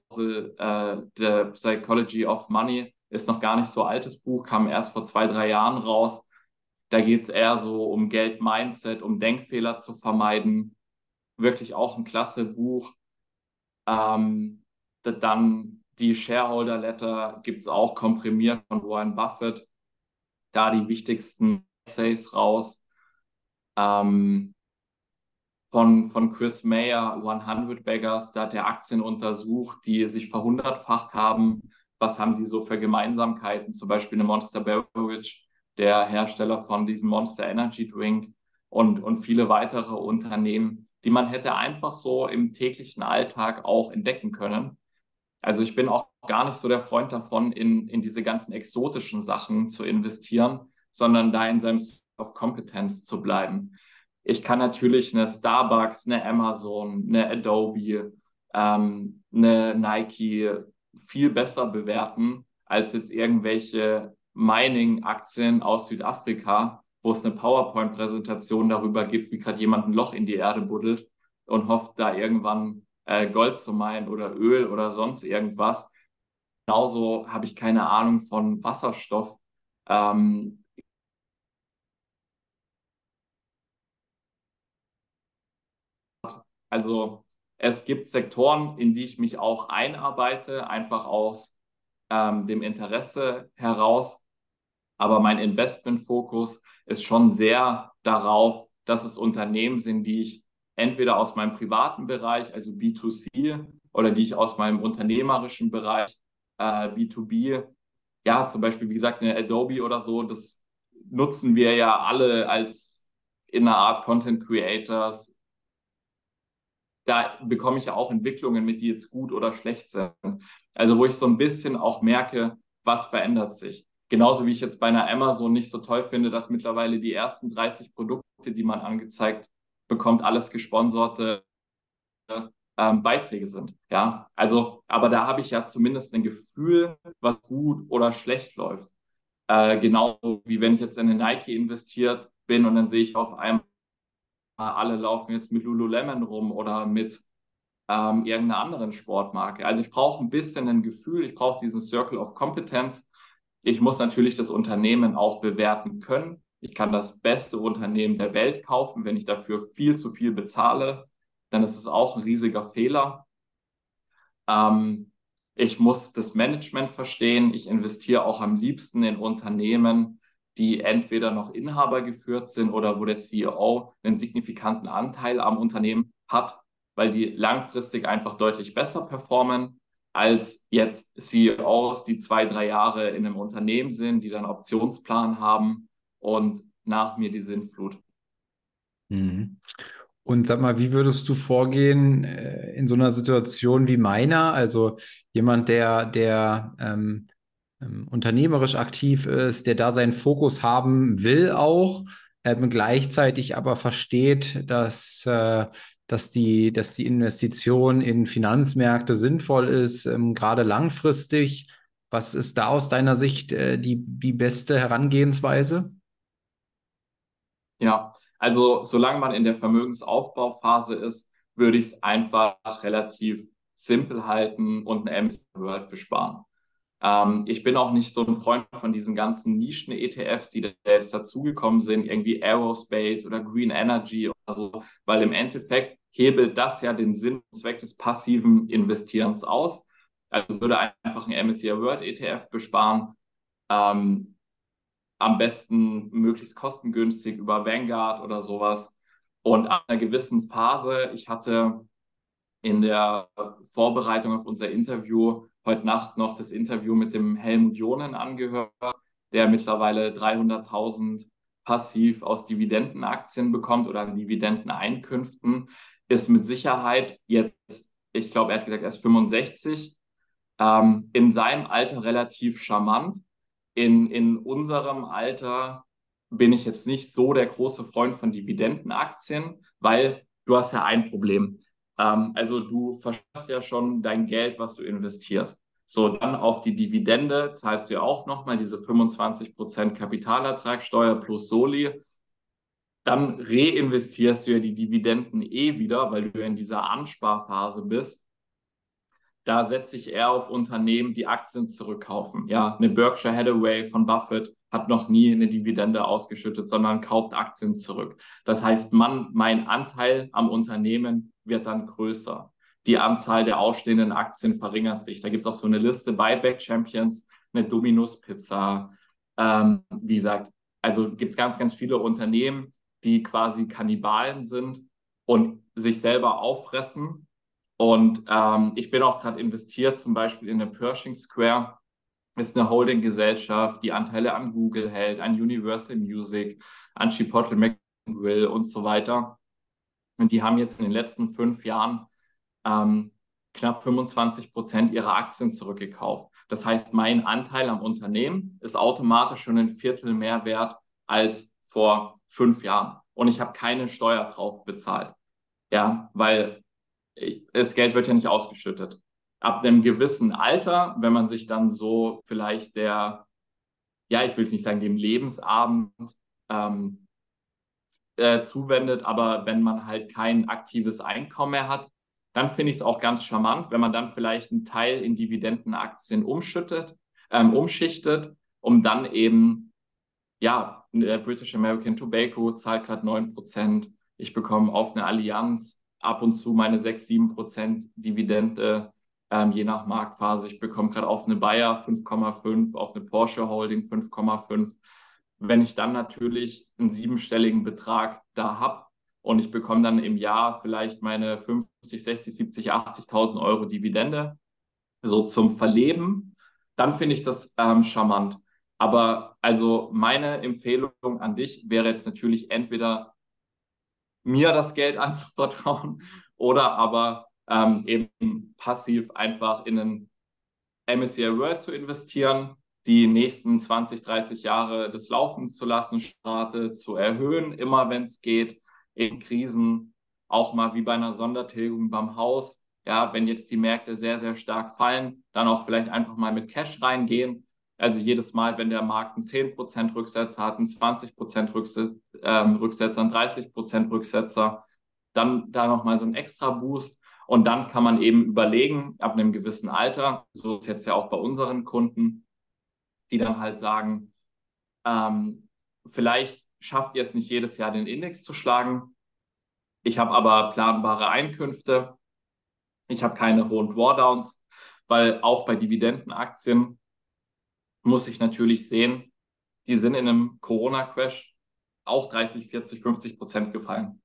äh, The Psychology of Money, ist noch gar nicht so altes Buch, kam erst vor zwei, drei Jahren raus. Da geht es eher so um Geld-Mindset, um Denkfehler zu vermeiden. Wirklich auch ein klasse Buch. Ähm, dann Die Shareholder Letter gibt es auch komprimiert von Warren Buffett. Da die wichtigsten Essays raus. Ähm, von, von Chris Mayer, 100 Beggars, da hat er Aktien untersucht, die sich verhundertfacht haben. Was haben die so für Gemeinsamkeiten? Zum Beispiel eine Monster Beverage, der Hersteller von diesem Monster Energy Drink und, und viele weitere Unternehmen, die man hätte einfach so im täglichen Alltag auch entdecken können. Also ich bin auch gar nicht so der Freund davon, in, in diese ganzen exotischen Sachen zu investieren, sondern da in seinem of Competence zu bleiben. Ich kann natürlich eine Starbucks, eine Amazon, eine Adobe, ähm, eine Nike viel besser bewerten als jetzt irgendwelche Mining-Aktien aus Südafrika, wo es eine PowerPoint-Präsentation darüber gibt, wie gerade jemand ein Loch in die Erde buddelt und hofft, da irgendwann äh, Gold zu meinen oder Öl oder sonst irgendwas. Genauso habe ich keine Ahnung von Wasserstoff. Ähm, Also es gibt Sektoren, in die ich mich auch einarbeite, einfach aus ähm, dem Interesse heraus. Aber mein Investmentfokus ist schon sehr darauf, dass es Unternehmen sind, die ich entweder aus meinem privaten Bereich, also B2C, oder die ich aus meinem unternehmerischen Bereich, äh, B2B, ja, zum Beispiel, wie gesagt, eine Adobe oder so, das nutzen wir ja alle als in einer Art Content Creators, da bekomme ich ja auch Entwicklungen mit, die jetzt gut oder schlecht sind. Also wo ich so ein bisschen auch merke, was verändert sich. Genauso wie ich jetzt bei einer Amazon nicht so toll finde, dass mittlerweile die ersten 30 Produkte, die man angezeigt bekommt, alles gesponserte ähm, Beiträge sind. Ja, also, aber da habe ich ja zumindest ein Gefühl, was gut oder schlecht läuft. Äh, genauso wie wenn ich jetzt in eine Nike investiert bin und dann sehe ich auf einmal alle laufen jetzt mit Lululemon rum oder mit ähm, irgendeiner anderen Sportmarke. Also ich brauche ein bisschen ein Gefühl, ich brauche diesen Circle of Competence. Ich muss natürlich das Unternehmen auch bewerten können. Ich kann das beste Unternehmen der Welt kaufen. Wenn ich dafür viel zu viel bezahle, dann ist es auch ein riesiger Fehler. Ähm, ich muss das Management verstehen. Ich investiere auch am liebsten in Unternehmen, die entweder noch Inhaber geführt sind oder wo der CEO einen signifikanten Anteil am Unternehmen hat, weil die langfristig einfach deutlich besser performen als jetzt CEOs, die zwei, drei Jahre in einem Unternehmen sind, die dann Optionsplan haben und nach mir die Sinnflut. Mhm. Und sag mal, wie würdest du vorgehen äh, in so einer Situation wie meiner? Also jemand, der, der ähm, ähm, unternehmerisch aktiv ist, der da seinen Fokus haben will auch, ähm, gleichzeitig aber versteht, dass, äh, dass, die, dass die Investition in Finanzmärkte sinnvoll ist, ähm, gerade langfristig. Was ist da aus deiner Sicht äh, die, die beste Herangehensweise? Ja, also solange man in der Vermögensaufbauphase ist, würde ich es einfach relativ simpel halten und ein MC World besparen. Ähm, ich bin auch nicht so ein Freund von diesen ganzen Nischen-ETFs, die da jetzt dazugekommen sind, irgendwie Aerospace oder Green Energy oder so, weil im Endeffekt hebelt das ja den Sinn und Zweck des passiven Investierens aus. Also würde einfach ein MSCI World ETF besparen. Ähm, am besten möglichst kostengünstig über Vanguard oder sowas. Und an einer gewissen Phase, ich hatte in der Vorbereitung auf unser Interview heute Nacht noch das Interview mit dem Helmut Jonen angehört, der mittlerweile 300.000 passiv aus Dividendenaktien bekommt oder Dividendeneinkünften, ist mit Sicherheit jetzt, ich glaube, er hat gesagt, er ist 65, ähm, in seinem Alter relativ charmant. In, in unserem Alter bin ich jetzt nicht so der große Freund von Dividendenaktien, weil du hast ja ein Problem. Ähm, also du verschaffst ja schon dein Geld, was du investierst. So, dann auf die Dividende zahlst du ja auch nochmal diese 25% Kapitalertragssteuer plus Soli. Dann reinvestierst du ja die Dividenden eh wieder, weil du in dieser Ansparphase bist. Da setze ich eher auf Unternehmen, die Aktien zurückkaufen. Ja, eine Berkshire Hathaway von Buffett hat noch nie eine Dividende ausgeschüttet, sondern kauft Aktien zurück. Das heißt, man, mein Anteil am Unternehmen wird dann größer. die Anzahl der ausstehenden Aktien verringert sich. Da gibt es auch so eine Liste Buyback Champions, eine Dominus Pizza. Ähm, wie gesagt, also gibt es ganz, ganz viele Unternehmen, die quasi Kannibalen sind und sich selber auffressen. Und ähm, ich bin auch gerade investiert, zum Beispiel in der Pershing Square. Ist eine Holding-Gesellschaft, die Anteile an Google hält, an Universal Music, an Chipotle McGrill und so weiter. Und die haben jetzt in den letzten fünf Jahren ähm, knapp 25 Prozent ihrer Aktien zurückgekauft. Das heißt, mein Anteil am Unternehmen ist automatisch schon ein Viertel mehr wert als vor fünf Jahren. Und ich habe keine Steuer drauf bezahlt. Ja, weil das Geld wird ja nicht ausgeschüttet. Ab einem gewissen Alter, wenn man sich dann so vielleicht der, ja, ich will es nicht sagen, dem Lebensabend ähm, äh, zuwendet, aber wenn man halt kein aktives Einkommen mehr hat, dann finde ich es auch ganz charmant, wenn man dann vielleicht einen Teil in Dividendenaktien umschüttet, ähm, umschichtet, um dann eben, ja, der British American Tobacco zahlt gerade 9%. Ich bekomme auf eine Allianz ab und zu meine 6, 7% Dividende, ähm, je nach Marktphase. Ich bekomme gerade auf eine Bayer 5,5, auf eine Porsche Holding 5,5. Wenn ich dann natürlich einen siebenstelligen Betrag da habe, und ich bekomme dann im Jahr vielleicht meine 50, 60, 70, 80.000 Euro Dividende, so zum Verleben, dann finde ich das ähm, charmant. Aber also meine Empfehlung an dich wäre jetzt natürlich entweder mir das Geld anzuvertrauen oder aber ähm, eben passiv einfach in einen MSCI World zu investieren, die nächsten 20, 30 Jahre das laufen zu lassen, Rate zu erhöhen, immer wenn es geht in Krisen auch mal wie bei einer Sondertilgung beim Haus. Ja, wenn jetzt die Märkte sehr, sehr stark fallen, dann auch vielleicht einfach mal mit Cash reingehen. Also jedes Mal, wenn der Markt einen 10% Rücksetzer hat, einen 20% Rücksetzer, ähm, Rücksetzer, einen 30% Rücksetzer, dann da nochmal so ein extra Boost. Und dann kann man eben überlegen, ab einem gewissen Alter, so ist jetzt ja auch bei unseren Kunden, die dann halt sagen, ähm, vielleicht schafft ihr es nicht jedes Jahr, den Index zu schlagen. Ich habe aber planbare Einkünfte. Ich habe keine hohen Drawdowns, weil auch bei Dividendenaktien muss ich natürlich sehen, die sind in einem Corona-Crash auch 30, 40, 50 Prozent gefallen.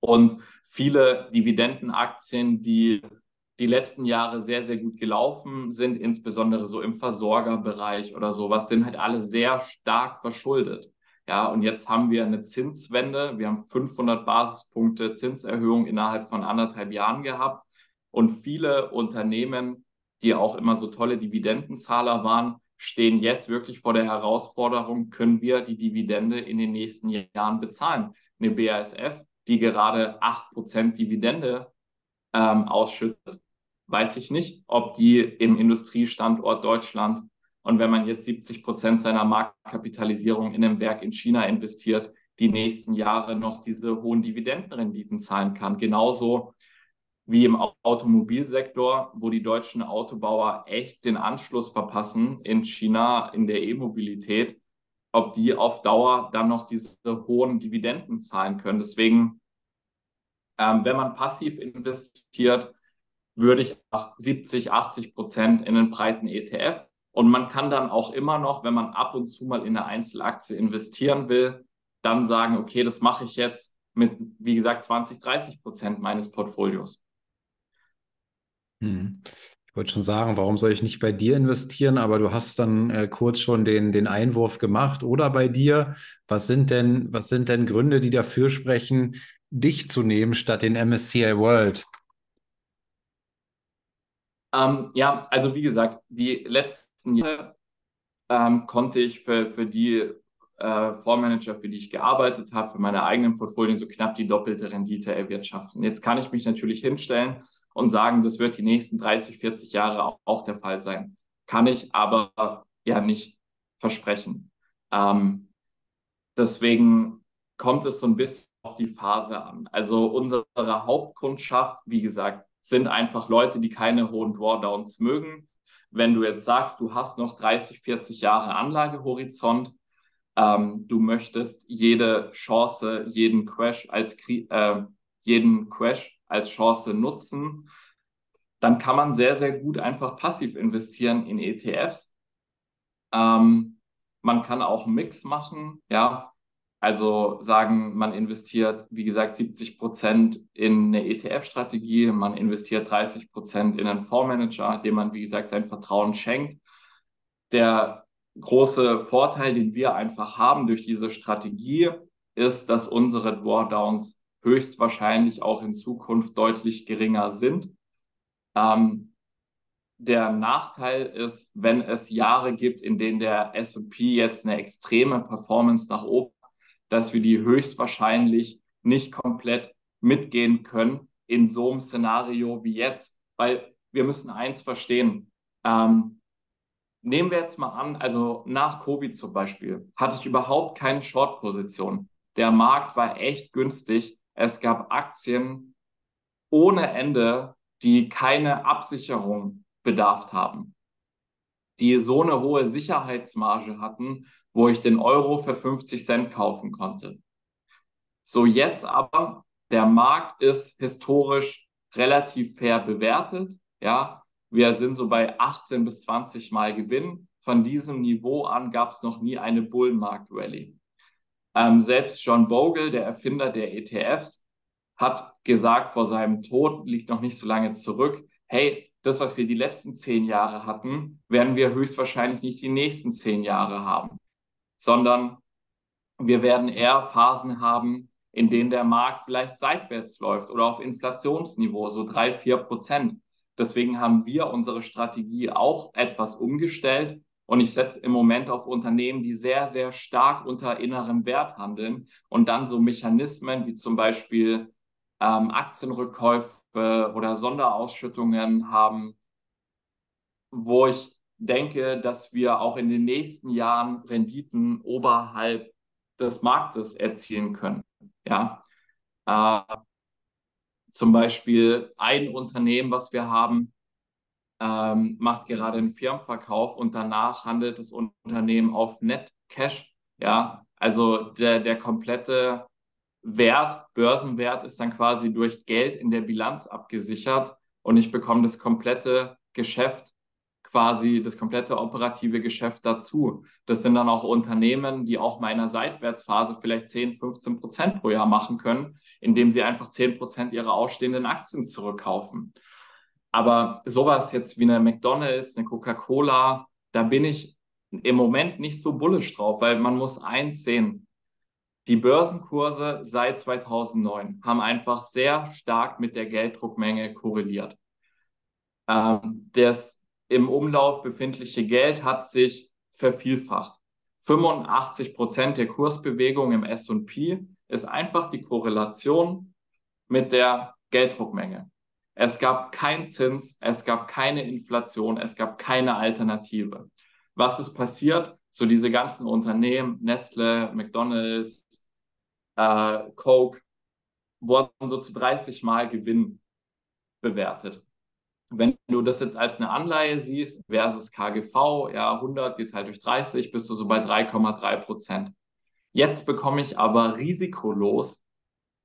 Und viele Dividendenaktien, die die letzten Jahre sehr, sehr gut gelaufen sind, insbesondere so im Versorgerbereich oder sowas, sind halt alle sehr stark verschuldet. Ja, und jetzt haben wir eine Zinswende. Wir haben 500 Basispunkte Zinserhöhung innerhalb von anderthalb Jahren gehabt. Und viele Unternehmen, die auch immer so tolle Dividendenzahler waren, stehen jetzt wirklich vor der Herausforderung, können wir die Dividende in den nächsten Jahren bezahlen? Eine BASF, die gerade 8% Dividende ähm, ausschüttet, weiß ich nicht, ob die im Industriestandort Deutschland und wenn man jetzt 70 Prozent seiner Marktkapitalisierung in einem Werk in China investiert, die nächsten Jahre noch diese hohen Dividendenrenditen zahlen kann. Genauso wie im Automobilsektor, wo die deutschen Autobauer echt den Anschluss verpassen in China in der E-Mobilität, ob die auf Dauer dann noch diese hohen Dividenden zahlen können. Deswegen, ähm, wenn man passiv investiert, würde ich 70, 80 Prozent in einen breiten ETF und man kann dann auch immer noch, wenn man ab und zu mal in eine Einzelaktie investieren will, dann sagen, okay, das mache ich jetzt mit, wie gesagt, 20, 30 Prozent meines Portfolios. Hm. Ich wollte schon sagen, warum soll ich nicht bei dir investieren? Aber du hast dann äh, kurz schon den, den Einwurf gemacht oder bei dir. Was sind denn, was sind denn Gründe, die dafür sprechen, dich zu nehmen statt den MSCI World? Ähm, ja, also wie gesagt, die letzten Jahre ähm, konnte ich für, für die äh, Fondsmanager, für die ich gearbeitet habe, für meine eigenen Portfolien so knapp die doppelte Rendite erwirtschaften. Jetzt kann ich mich natürlich hinstellen und sagen, das wird die nächsten 30, 40 Jahre auch, auch der Fall sein. Kann ich aber ja nicht versprechen. Ähm, deswegen kommt es so ein bisschen auf die Phase an. Also unsere Hauptkundschaft, wie gesagt, sind einfach Leute, die keine hohen Drawdowns mögen, wenn du jetzt sagst, du hast noch 30, 40 Jahre Anlagehorizont, ähm, du möchtest jede Chance, jeden Crash als äh, jeden Crash als Chance nutzen, dann kann man sehr, sehr gut einfach passiv investieren in ETFs. Ähm, man kann auch einen Mix machen, ja. Also sagen, man investiert, wie gesagt, 70 Prozent in eine ETF-Strategie, man investiert 30 Prozent in einen Fondsmanager, dem man, wie gesagt, sein Vertrauen schenkt. Der große Vorteil, den wir einfach haben durch diese Strategie, ist, dass unsere Drawdowns höchstwahrscheinlich auch in Zukunft deutlich geringer sind. Ähm, der Nachteil ist, wenn es Jahre gibt, in denen der S&P jetzt eine extreme Performance nach oben, dass wir die höchstwahrscheinlich nicht komplett mitgehen können in so einem Szenario wie jetzt, weil wir müssen eins verstehen. Ähm, nehmen wir jetzt mal an, also nach Covid zum Beispiel, hatte ich überhaupt keine Short-Position. Der Markt war echt günstig. Es gab Aktien ohne Ende, die keine Absicherung bedarf haben, die so eine hohe Sicherheitsmarge hatten, wo ich den Euro für 50 Cent kaufen konnte. So jetzt aber, der Markt ist historisch relativ fair bewertet. Ja, wir sind so bei 18 bis 20 Mal Gewinn. Von diesem Niveau an gab es noch nie eine Bullenmarkt-Rallye. Ähm, selbst John Bogle, der Erfinder der ETFs, hat gesagt vor seinem Tod, liegt noch nicht so lange zurück, hey, das, was wir die letzten zehn Jahre hatten, werden wir höchstwahrscheinlich nicht die nächsten zehn Jahre haben, sondern wir werden eher Phasen haben, in denen der Markt vielleicht seitwärts läuft oder auf Inflationsniveau, so drei, vier Prozent. Deswegen haben wir unsere Strategie auch etwas umgestellt. Und ich setze im Moment auf Unternehmen, die sehr, sehr stark unter innerem Wert handeln und dann so Mechanismen wie zum Beispiel ähm, Aktienrückkäufe oder Sonderausschüttungen haben, wo ich denke, dass wir auch in den nächsten Jahren Renditen oberhalb des Marktes erzielen können. Ja. Äh, zum Beispiel ein Unternehmen, was wir haben, ähm, macht gerade einen Firmenverkauf und danach handelt das Unternehmen auf Net Cash. Ja, also der, der komplette Wert, Börsenwert ist dann quasi durch Geld in der Bilanz abgesichert und ich bekomme das komplette Geschäft, quasi das komplette operative Geschäft dazu. Das sind dann auch Unternehmen, die auch meiner Seitwärtsphase vielleicht 10, 15 Prozent pro Jahr machen können, indem sie einfach 10 Prozent ihrer ausstehenden Aktien zurückkaufen. Aber sowas jetzt wie eine McDonald's, eine Coca-Cola, da bin ich im Moment nicht so bullisch drauf, weil man muss eins sehen, die Börsenkurse seit 2009 haben einfach sehr stark mit der Gelddruckmenge korreliert. Ähm, das im Umlauf befindliche Geld hat sich vervielfacht. 85 Prozent der Kursbewegung im S&P ist einfach die Korrelation mit der Gelddruckmenge. Es gab keinen Zins, es gab keine Inflation, es gab keine Alternative. Was ist passiert? so diese ganzen Unternehmen, Nestle, McDonald's, äh, Coke, wurden so zu 30 Mal Gewinn bewertet. Wenn du das jetzt als eine Anleihe siehst versus KGV, ja, 100 geteilt durch 30, bist du so bei 3,3 Prozent. Jetzt bekomme ich aber risikolos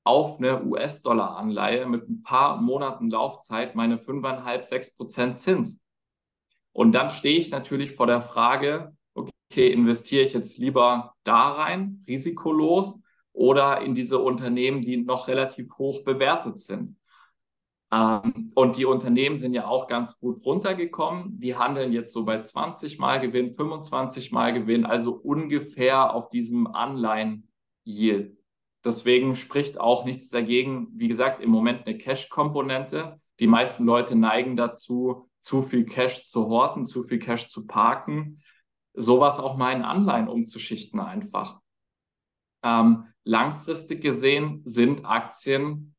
auf eine US-Dollar-Anleihe mit ein paar Monaten Laufzeit meine 5,5, 6 Prozent Zins. Und dann stehe ich natürlich vor der Frage, okay, investiere ich jetzt lieber da rein, risikolos, oder in diese Unternehmen, die noch relativ hoch bewertet sind. Ähm, und die Unternehmen sind ja auch ganz gut runtergekommen. Die handeln jetzt so bei 20 Mal Gewinn, 25 Mal Gewinn, also ungefähr auf diesem Anleihen-Yield. Deswegen spricht auch nichts dagegen. Wie gesagt, im Moment eine Cash-Komponente. Die meisten Leute neigen dazu, zu viel Cash zu horten, zu viel Cash zu parken sowas auch mal in Anleihen umzuschichten einfach. Ähm, langfristig gesehen sind Aktien,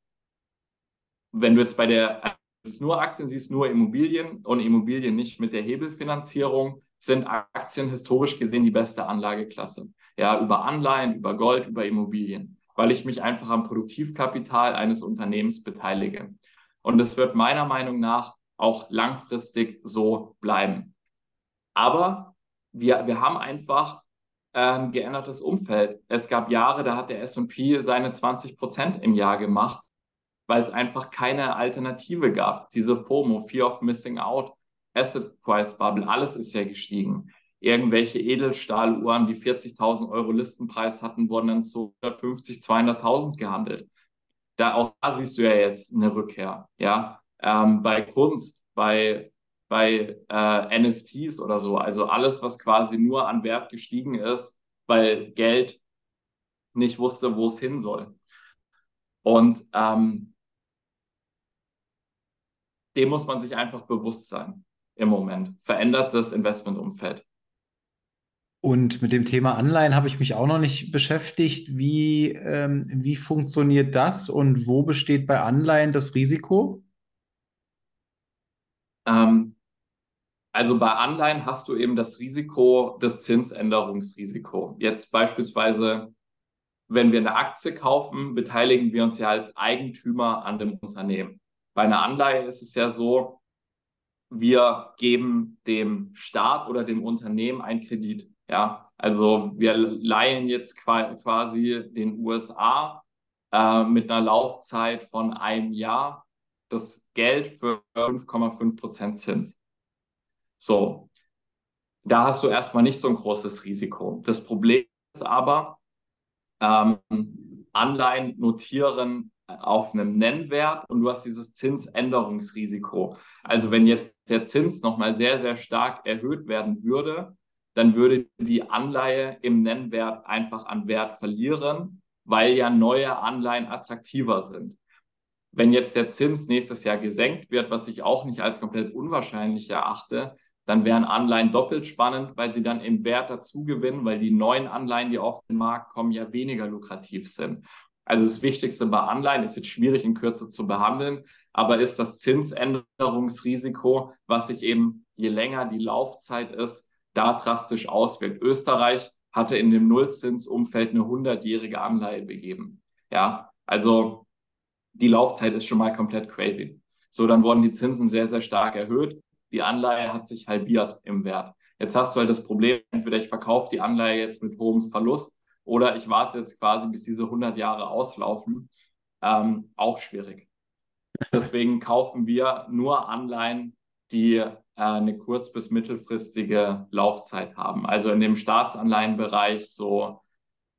wenn du jetzt bei der nur Aktien siehst, nur Immobilien und Immobilien nicht mit der Hebelfinanzierung, sind Aktien historisch gesehen die beste Anlageklasse. Ja, über Anleihen, über Gold, über Immobilien, weil ich mich einfach am Produktivkapital eines Unternehmens beteilige. Und es wird meiner Meinung nach auch langfristig so bleiben. Aber wir, wir haben einfach ein ähm, geändertes Umfeld. Es gab Jahre, da hat der S&P seine 20 Prozent im Jahr gemacht, weil es einfach keine Alternative gab. Diese FOMO, Fear of Missing Out, Asset Price Bubble, alles ist ja gestiegen. Irgendwelche Edelstahluhren, die 40.000 Euro Listenpreis hatten, wurden dann zu 150, 200.000 gehandelt. Da auch da siehst du ja jetzt eine Rückkehr. Ja, ähm, bei Kunst, bei bei äh, NFTs oder so, also alles, was quasi nur an Wert gestiegen ist, weil Geld nicht wusste, wo es hin soll. Und ähm, dem muss man sich einfach bewusst sein im Moment. Verändert das Investmentumfeld. Und mit dem Thema Anleihen habe ich mich auch noch nicht beschäftigt. Wie, ähm, wie funktioniert das und wo besteht bei Anleihen das Risiko? Ähm, also bei Anleihen hast du eben das Risiko, das Zinsänderungsrisiko. Jetzt beispielsweise, wenn wir eine Aktie kaufen, beteiligen wir uns ja als Eigentümer an dem Unternehmen. Bei einer Anleihe ist es ja so, wir geben dem Staat oder dem Unternehmen einen Kredit. Ja, also wir leihen jetzt quasi den USA äh, mit einer Laufzeit von einem Jahr das Geld für 5,5 Prozent Zins. So, da hast du erstmal nicht so ein großes Risiko. Das Problem ist aber, ähm, Anleihen notieren auf einem Nennwert und du hast dieses Zinsänderungsrisiko. Also wenn jetzt der Zins nochmal sehr, sehr stark erhöht werden würde, dann würde die Anleihe im Nennwert einfach an Wert verlieren, weil ja neue Anleihen attraktiver sind. Wenn jetzt der Zins nächstes Jahr gesenkt wird, was ich auch nicht als komplett unwahrscheinlich erachte, dann wären Anleihen doppelt spannend, weil sie dann im Wert dazu gewinnen, weil die neuen Anleihen, die auf den Markt kommen, ja weniger lukrativ sind. Also das Wichtigste bei Anleihen ist jetzt schwierig in Kürze zu behandeln, aber ist das Zinsänderungsrisiko, was sich eben je länger die Laufzeit ist, da drastisch auswirkt. Österreich hatte in dem Nullzinsumfeld eine hundertjährige Anleihe begeben. Ja, also die Laufzeit ist schon mal komplett crazy. So, dann wurden die Zinsen sehr, sehr stark erhöht. Die Anleihe hat sich halbiert im Wert. Jetzt hast du halt das Problem, entweder ich verkaufe die Anleihe jetzt mit hohem Verlust oder ich warte jetzt quasi, bis diese 100 Jahre auslaufen. Ähm, auch schwierig. Deswegen kaufen wir nur Anleihen, die äh, eine kurz- bis mittelfristige Laufzeit haben. Also in dem Staatsanleihenbereich so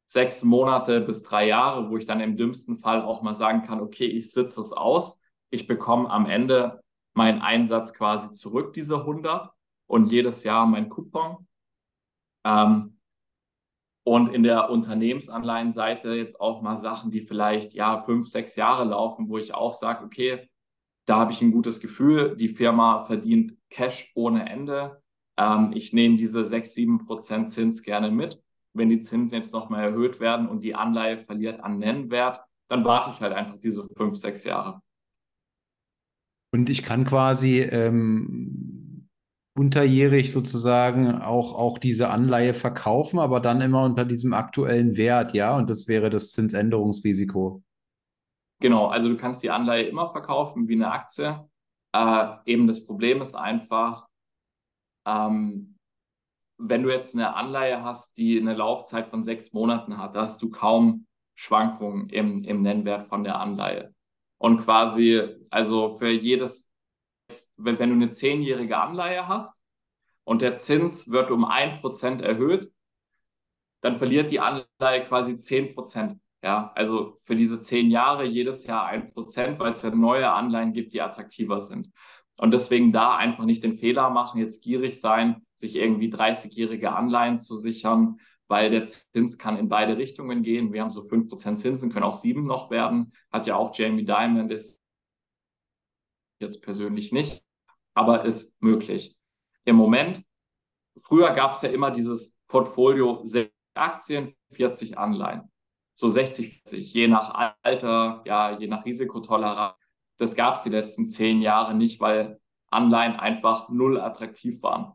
sechs Monate bis drei Jahre, wo ich dann im dümmsten Fall auch mal sagen kann, okay, ich sitze es aus. Ich bekomme am Ende meinen Einsatz quasi zurück, diese 100, und jedes Jahr mein Coupon. Ähm, und in der Unternehmensanleihenseite jetzt auch mal Sachen, die vielleicht ja fünf, sechs Jahre laufen, wo ich auch sage, okay, da habe ich ein gutes Gefühl, die Firma verdient Cash ohne Ende. Ähm, ich nehme diese sechs, sieben Prozent Zins gerne mit. Wenn die Zinsen jetzt nochmal erhöht werden und die Anleihe verliert an Nennwert, dann warte ich halt einfach diese fünf, sechs Jahre. Und ich kann quasi ähm, unterjährig sozusagen auch, auch diese Anleihe verkaufen, aber dann immer unter diesem aktuellen Wert, ja, und das wäre das Zinsänderungsrisiko. Genau, also du kannst die Anleihe immer verkaufen wie eine Aktie. Äh, eben das Problem ist einfach, ähm, wenn du jetzt eine Anleihe hast, die eine Laufzeit von sechs Monaten hat, da hast du kaum Schwankungen im, im Nennwert von der Anleihe. Und quasi, also für jedes, wenn, wenn du eine zehnjährige Anleihe hast und der Zins wird um ein Prozent erhöht, dann verliert die Anleihe quasi zehn Prozent. Ja, also für diese zehn Jahre jedes Jahr ein Prozent, weil es ja neue Anleihen gibt, die attraktiver sind. Und deswegen da einfach nicht den Fehler machen, jetzt gierig sein, sich irgendwie 30-jährige Anleihen zu sichern, weil der Zins kann in beide Richtungen gehen. Wir haben so 5% Zinsen, können auch 7 noch werden. Hat ja auch Jamie Dimon, ist jetzt persönlich nicht, aber ist möglich. Im Moment, früher gab es ja immer dieses Portfolio 60 Aktien, 40 Anleihen. So 60, 40, je nach Alter, ja, je nach Risikotoleranz. Das gab es die letzten zehn Jahre nicht, weil Anleihen einfach null attraktiv waren.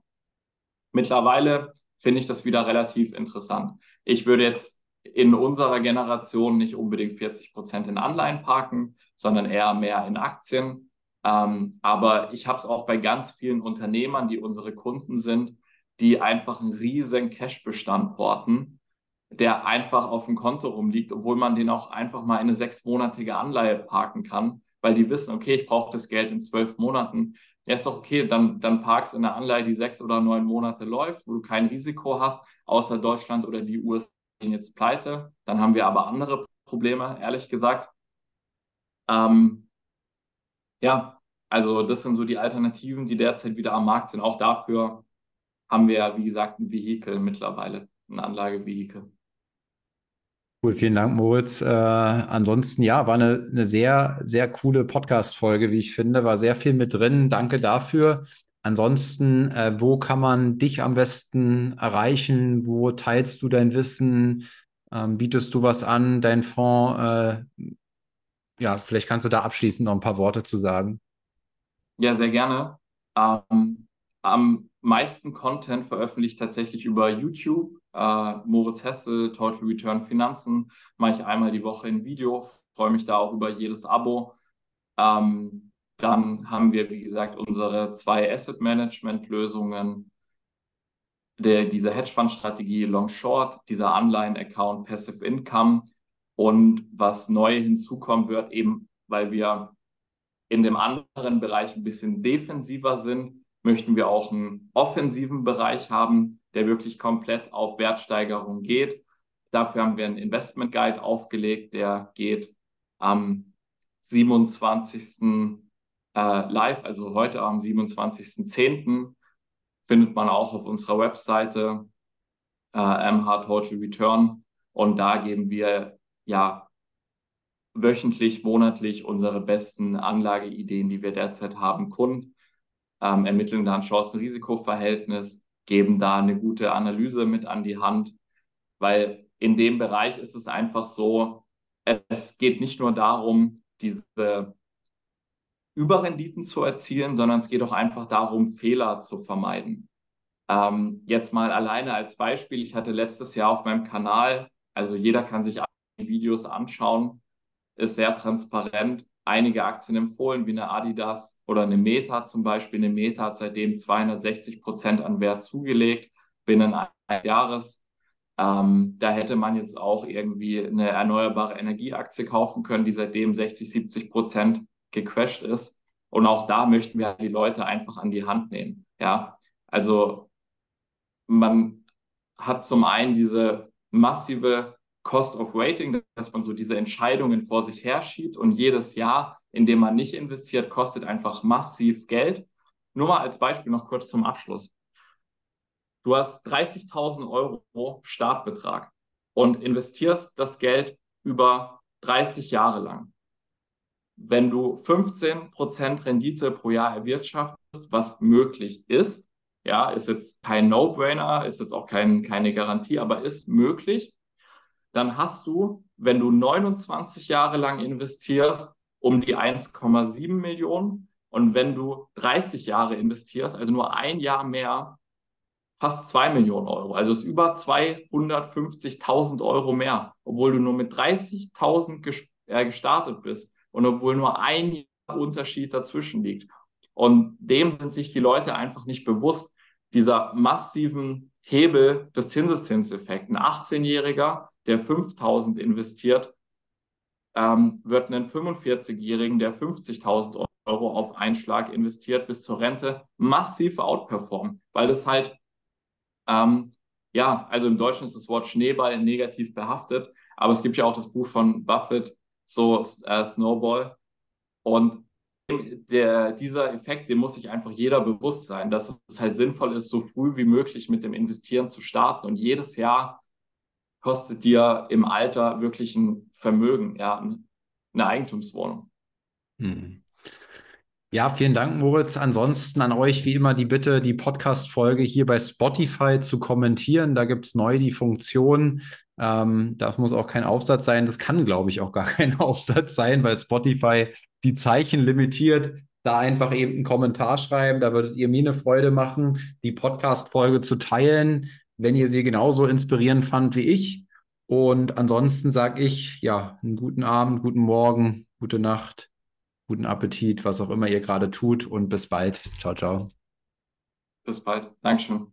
Mittlerweile finde ich das wieder relativ interessant. Ich würde jetzt in unserer Generation nicht unbedingt 40 Prozent in Anleihen parken, sondern eher mehr in Aktien. Ähm, aber ich habe es auch bei ganz vielen Unternehmern, die unsere Kunden sind, die einfach einen riesen Cashbestand porten, der einfach auf dem Konto rumliegt, obwohl man den auch einfach mal in eine sechsmonatige Anleihe parken kann, weil die wissen, okay, ich brauche das Geld in zwölf Monaten. Ja, ist doch okay, dann, dann parkst in einer Anleihe, die sechs oder neun Monate läuft, wo du kein Risiko hast, außer Deutschland oder die USA gehen jetzt pleite. Dann haben wir aber andere Probleme, ehrlich gesagt. Ähm, ja, also das sind so die Alternativen, die derzeit wieder am Markt sind. Auch dafür haben wir, wie gesagt, ein Vehikel mittlerweile, ein Anlagevehikel. Cool, vielen Dank, Moritz. Äh, ansonsten, ja, war eine, eine sehr, sehr coole Podcast-Folge, wie ich finde. War sehr viel mit drin. Danke dafür. Ansonsten, äh, wo kann man dich am besten erreichen? Wo teilst du dein Wissen? Ähm, bietest du was an, dein Fonds? Äh, ja, vielleicht kannst du da abschließend noch ein paar Worte zu sagen. Ja, sehr gerne. Ähm, am meisten Content veröffentlicht tatsächlich über YouTube. Äh, Moritz Hessel, Total Return Finanzen, mache ich einmal die Woche ein Video, freue mich da auch über jedes Abo. Ähm, dann haben wir, wie gesagt, unsere zwei Asset Management Lösungen, der, diese Hedgefonds-Strategie Long Short, dieser Anleihen-Account Passive Income und was neu hinzukommen wird, eben weil wir in dem anderen Bereich ein bisschen defensiver sind, möchten wir auch einen offensiven Bereich haben, der wirklich komplett auf Wertsteigerung geht. Dafür haben wir einen Investment Guide aufgelegt, der geht am 27. Äh, live, also heute am 27.10. findet man auch auf unserer Webseite äh, MH Total Return und da geben wir ja wöchentlich, monatlich unsere besten Anlageideen, die wir derzeit haben, kund ähm, ermitteln da ein Chancen-Risiko-Verhältnis, geben da eine gute Analyse mit an die Hand, weil in dem Bereich ist es einfach so, es geht nicht nur darum, diese Überrenditen zu erzielen, sondern es geht auch einfach darum, Fehler zu vermeiden. Ähm, jetzt mal alleine als Beispiel, ich hatte letztes Jahr auf meinem Kanal, also jeder kann sich Videos anschauen, ist sehr transparent, einige Aktien empfohlen, wie eine Adidas oder eine Meta zum Beispiel. Eine Meta hat seitdem 260 Prozent an Wert zugelegt binnen eines Jahres. Ähm, da hätte man jetzt auch irgendwie eine erneuerbare Energieaktie kaufen können, die seitdem 60, 70 Prozent gecrashed ist. Und auch da möchten wir die Leute einfach an die Hand nehmen. Ja, also man hat zum einen diese massive Cost of Waiting, dass man so diese Entscheidungen vor sich herschiebt und jedes Jahr, in dem man nicht investiert, kostet einfach massiv Geld. Nur mal als Beispiel noch kurz zum Abschluss. Du hast 30.000 Euro Startbetrag und investierst das Geld über 30 Jahre lang. Wenn du 15% Rendite pro Jahr erwirtschaftest, was möglich ist, ja, ist jetzt kein No-Brainer, ist jetzt auch kein, keine Garantie, aber ist möglich, dann hast du, wenn du 29 Jahre lang investierst, um die 1,7 Millionen. Und wenn du 30 Jahre investierst, also nur ein Jahr mehr, fast 2 Millionen Euro. Also ist über 250.000 Euro mehr, obwohl du nur mit 30.000 äh, gestartet bist und obwohl nur ein Jahr Unterschied dazwischen liegt. Und dem sind sich die Leute einfach nicht bewusst, dieser massiven Hebel des Zinseszinseffekts. Ein 18-Jähriger der 5000 investiert, ähm, wird einen 45-Jährigen, der 50.000 Euro auf Einschlag investiert, bis zur Rente massiv outperformen, weil das halt, ähm, ja, also im Deutschen ist das Wort Schneeball negativ behaftet, aber es gibt ja auch das Buch von Buffett, so äh, Snowball. Und der, dieser Effekt, dem muss sich einfach jeder bewusst sein, dass es halt sinnvoll ist, so früh wie möglich mit dem Investieren zu starten und jedes Jahr kostet dir im Alter wirklich ein Vermögen, ja, eine Eigentumswohnung. Hm. Ja, vielen Dank, Moritz. Ansonsten an euch wie immer die Bitte, die Podcast-Folge hier bei Spotify zu kommentieren. Da gibt es neu die Funktion. Ähm, das muss auch kein Aufsatz sein. Das kann, glaube ich, auch gar kein Aufsatz sein, weil Spotify die Zeichen limitiert. Da einfach eben einen Kommentar schreiben. Da würdet ihr mir eine Freude machen, die Podcast-Folge zu teilen wenn ihr sie genauso inspirierend fand wie ich. Und ansonsten sage ich, ja, einen guten Abend, guten Morgen, gute Nacht, guten Appetit, was auch immer ihr gerade tut und bis bald. Ciao, ciao. Bis bald. Dankeschön.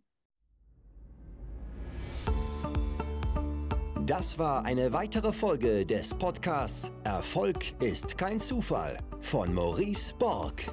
Das war eine weitere Folge des Podcasts Erfolg ist kein Zufall von Maurice Borg.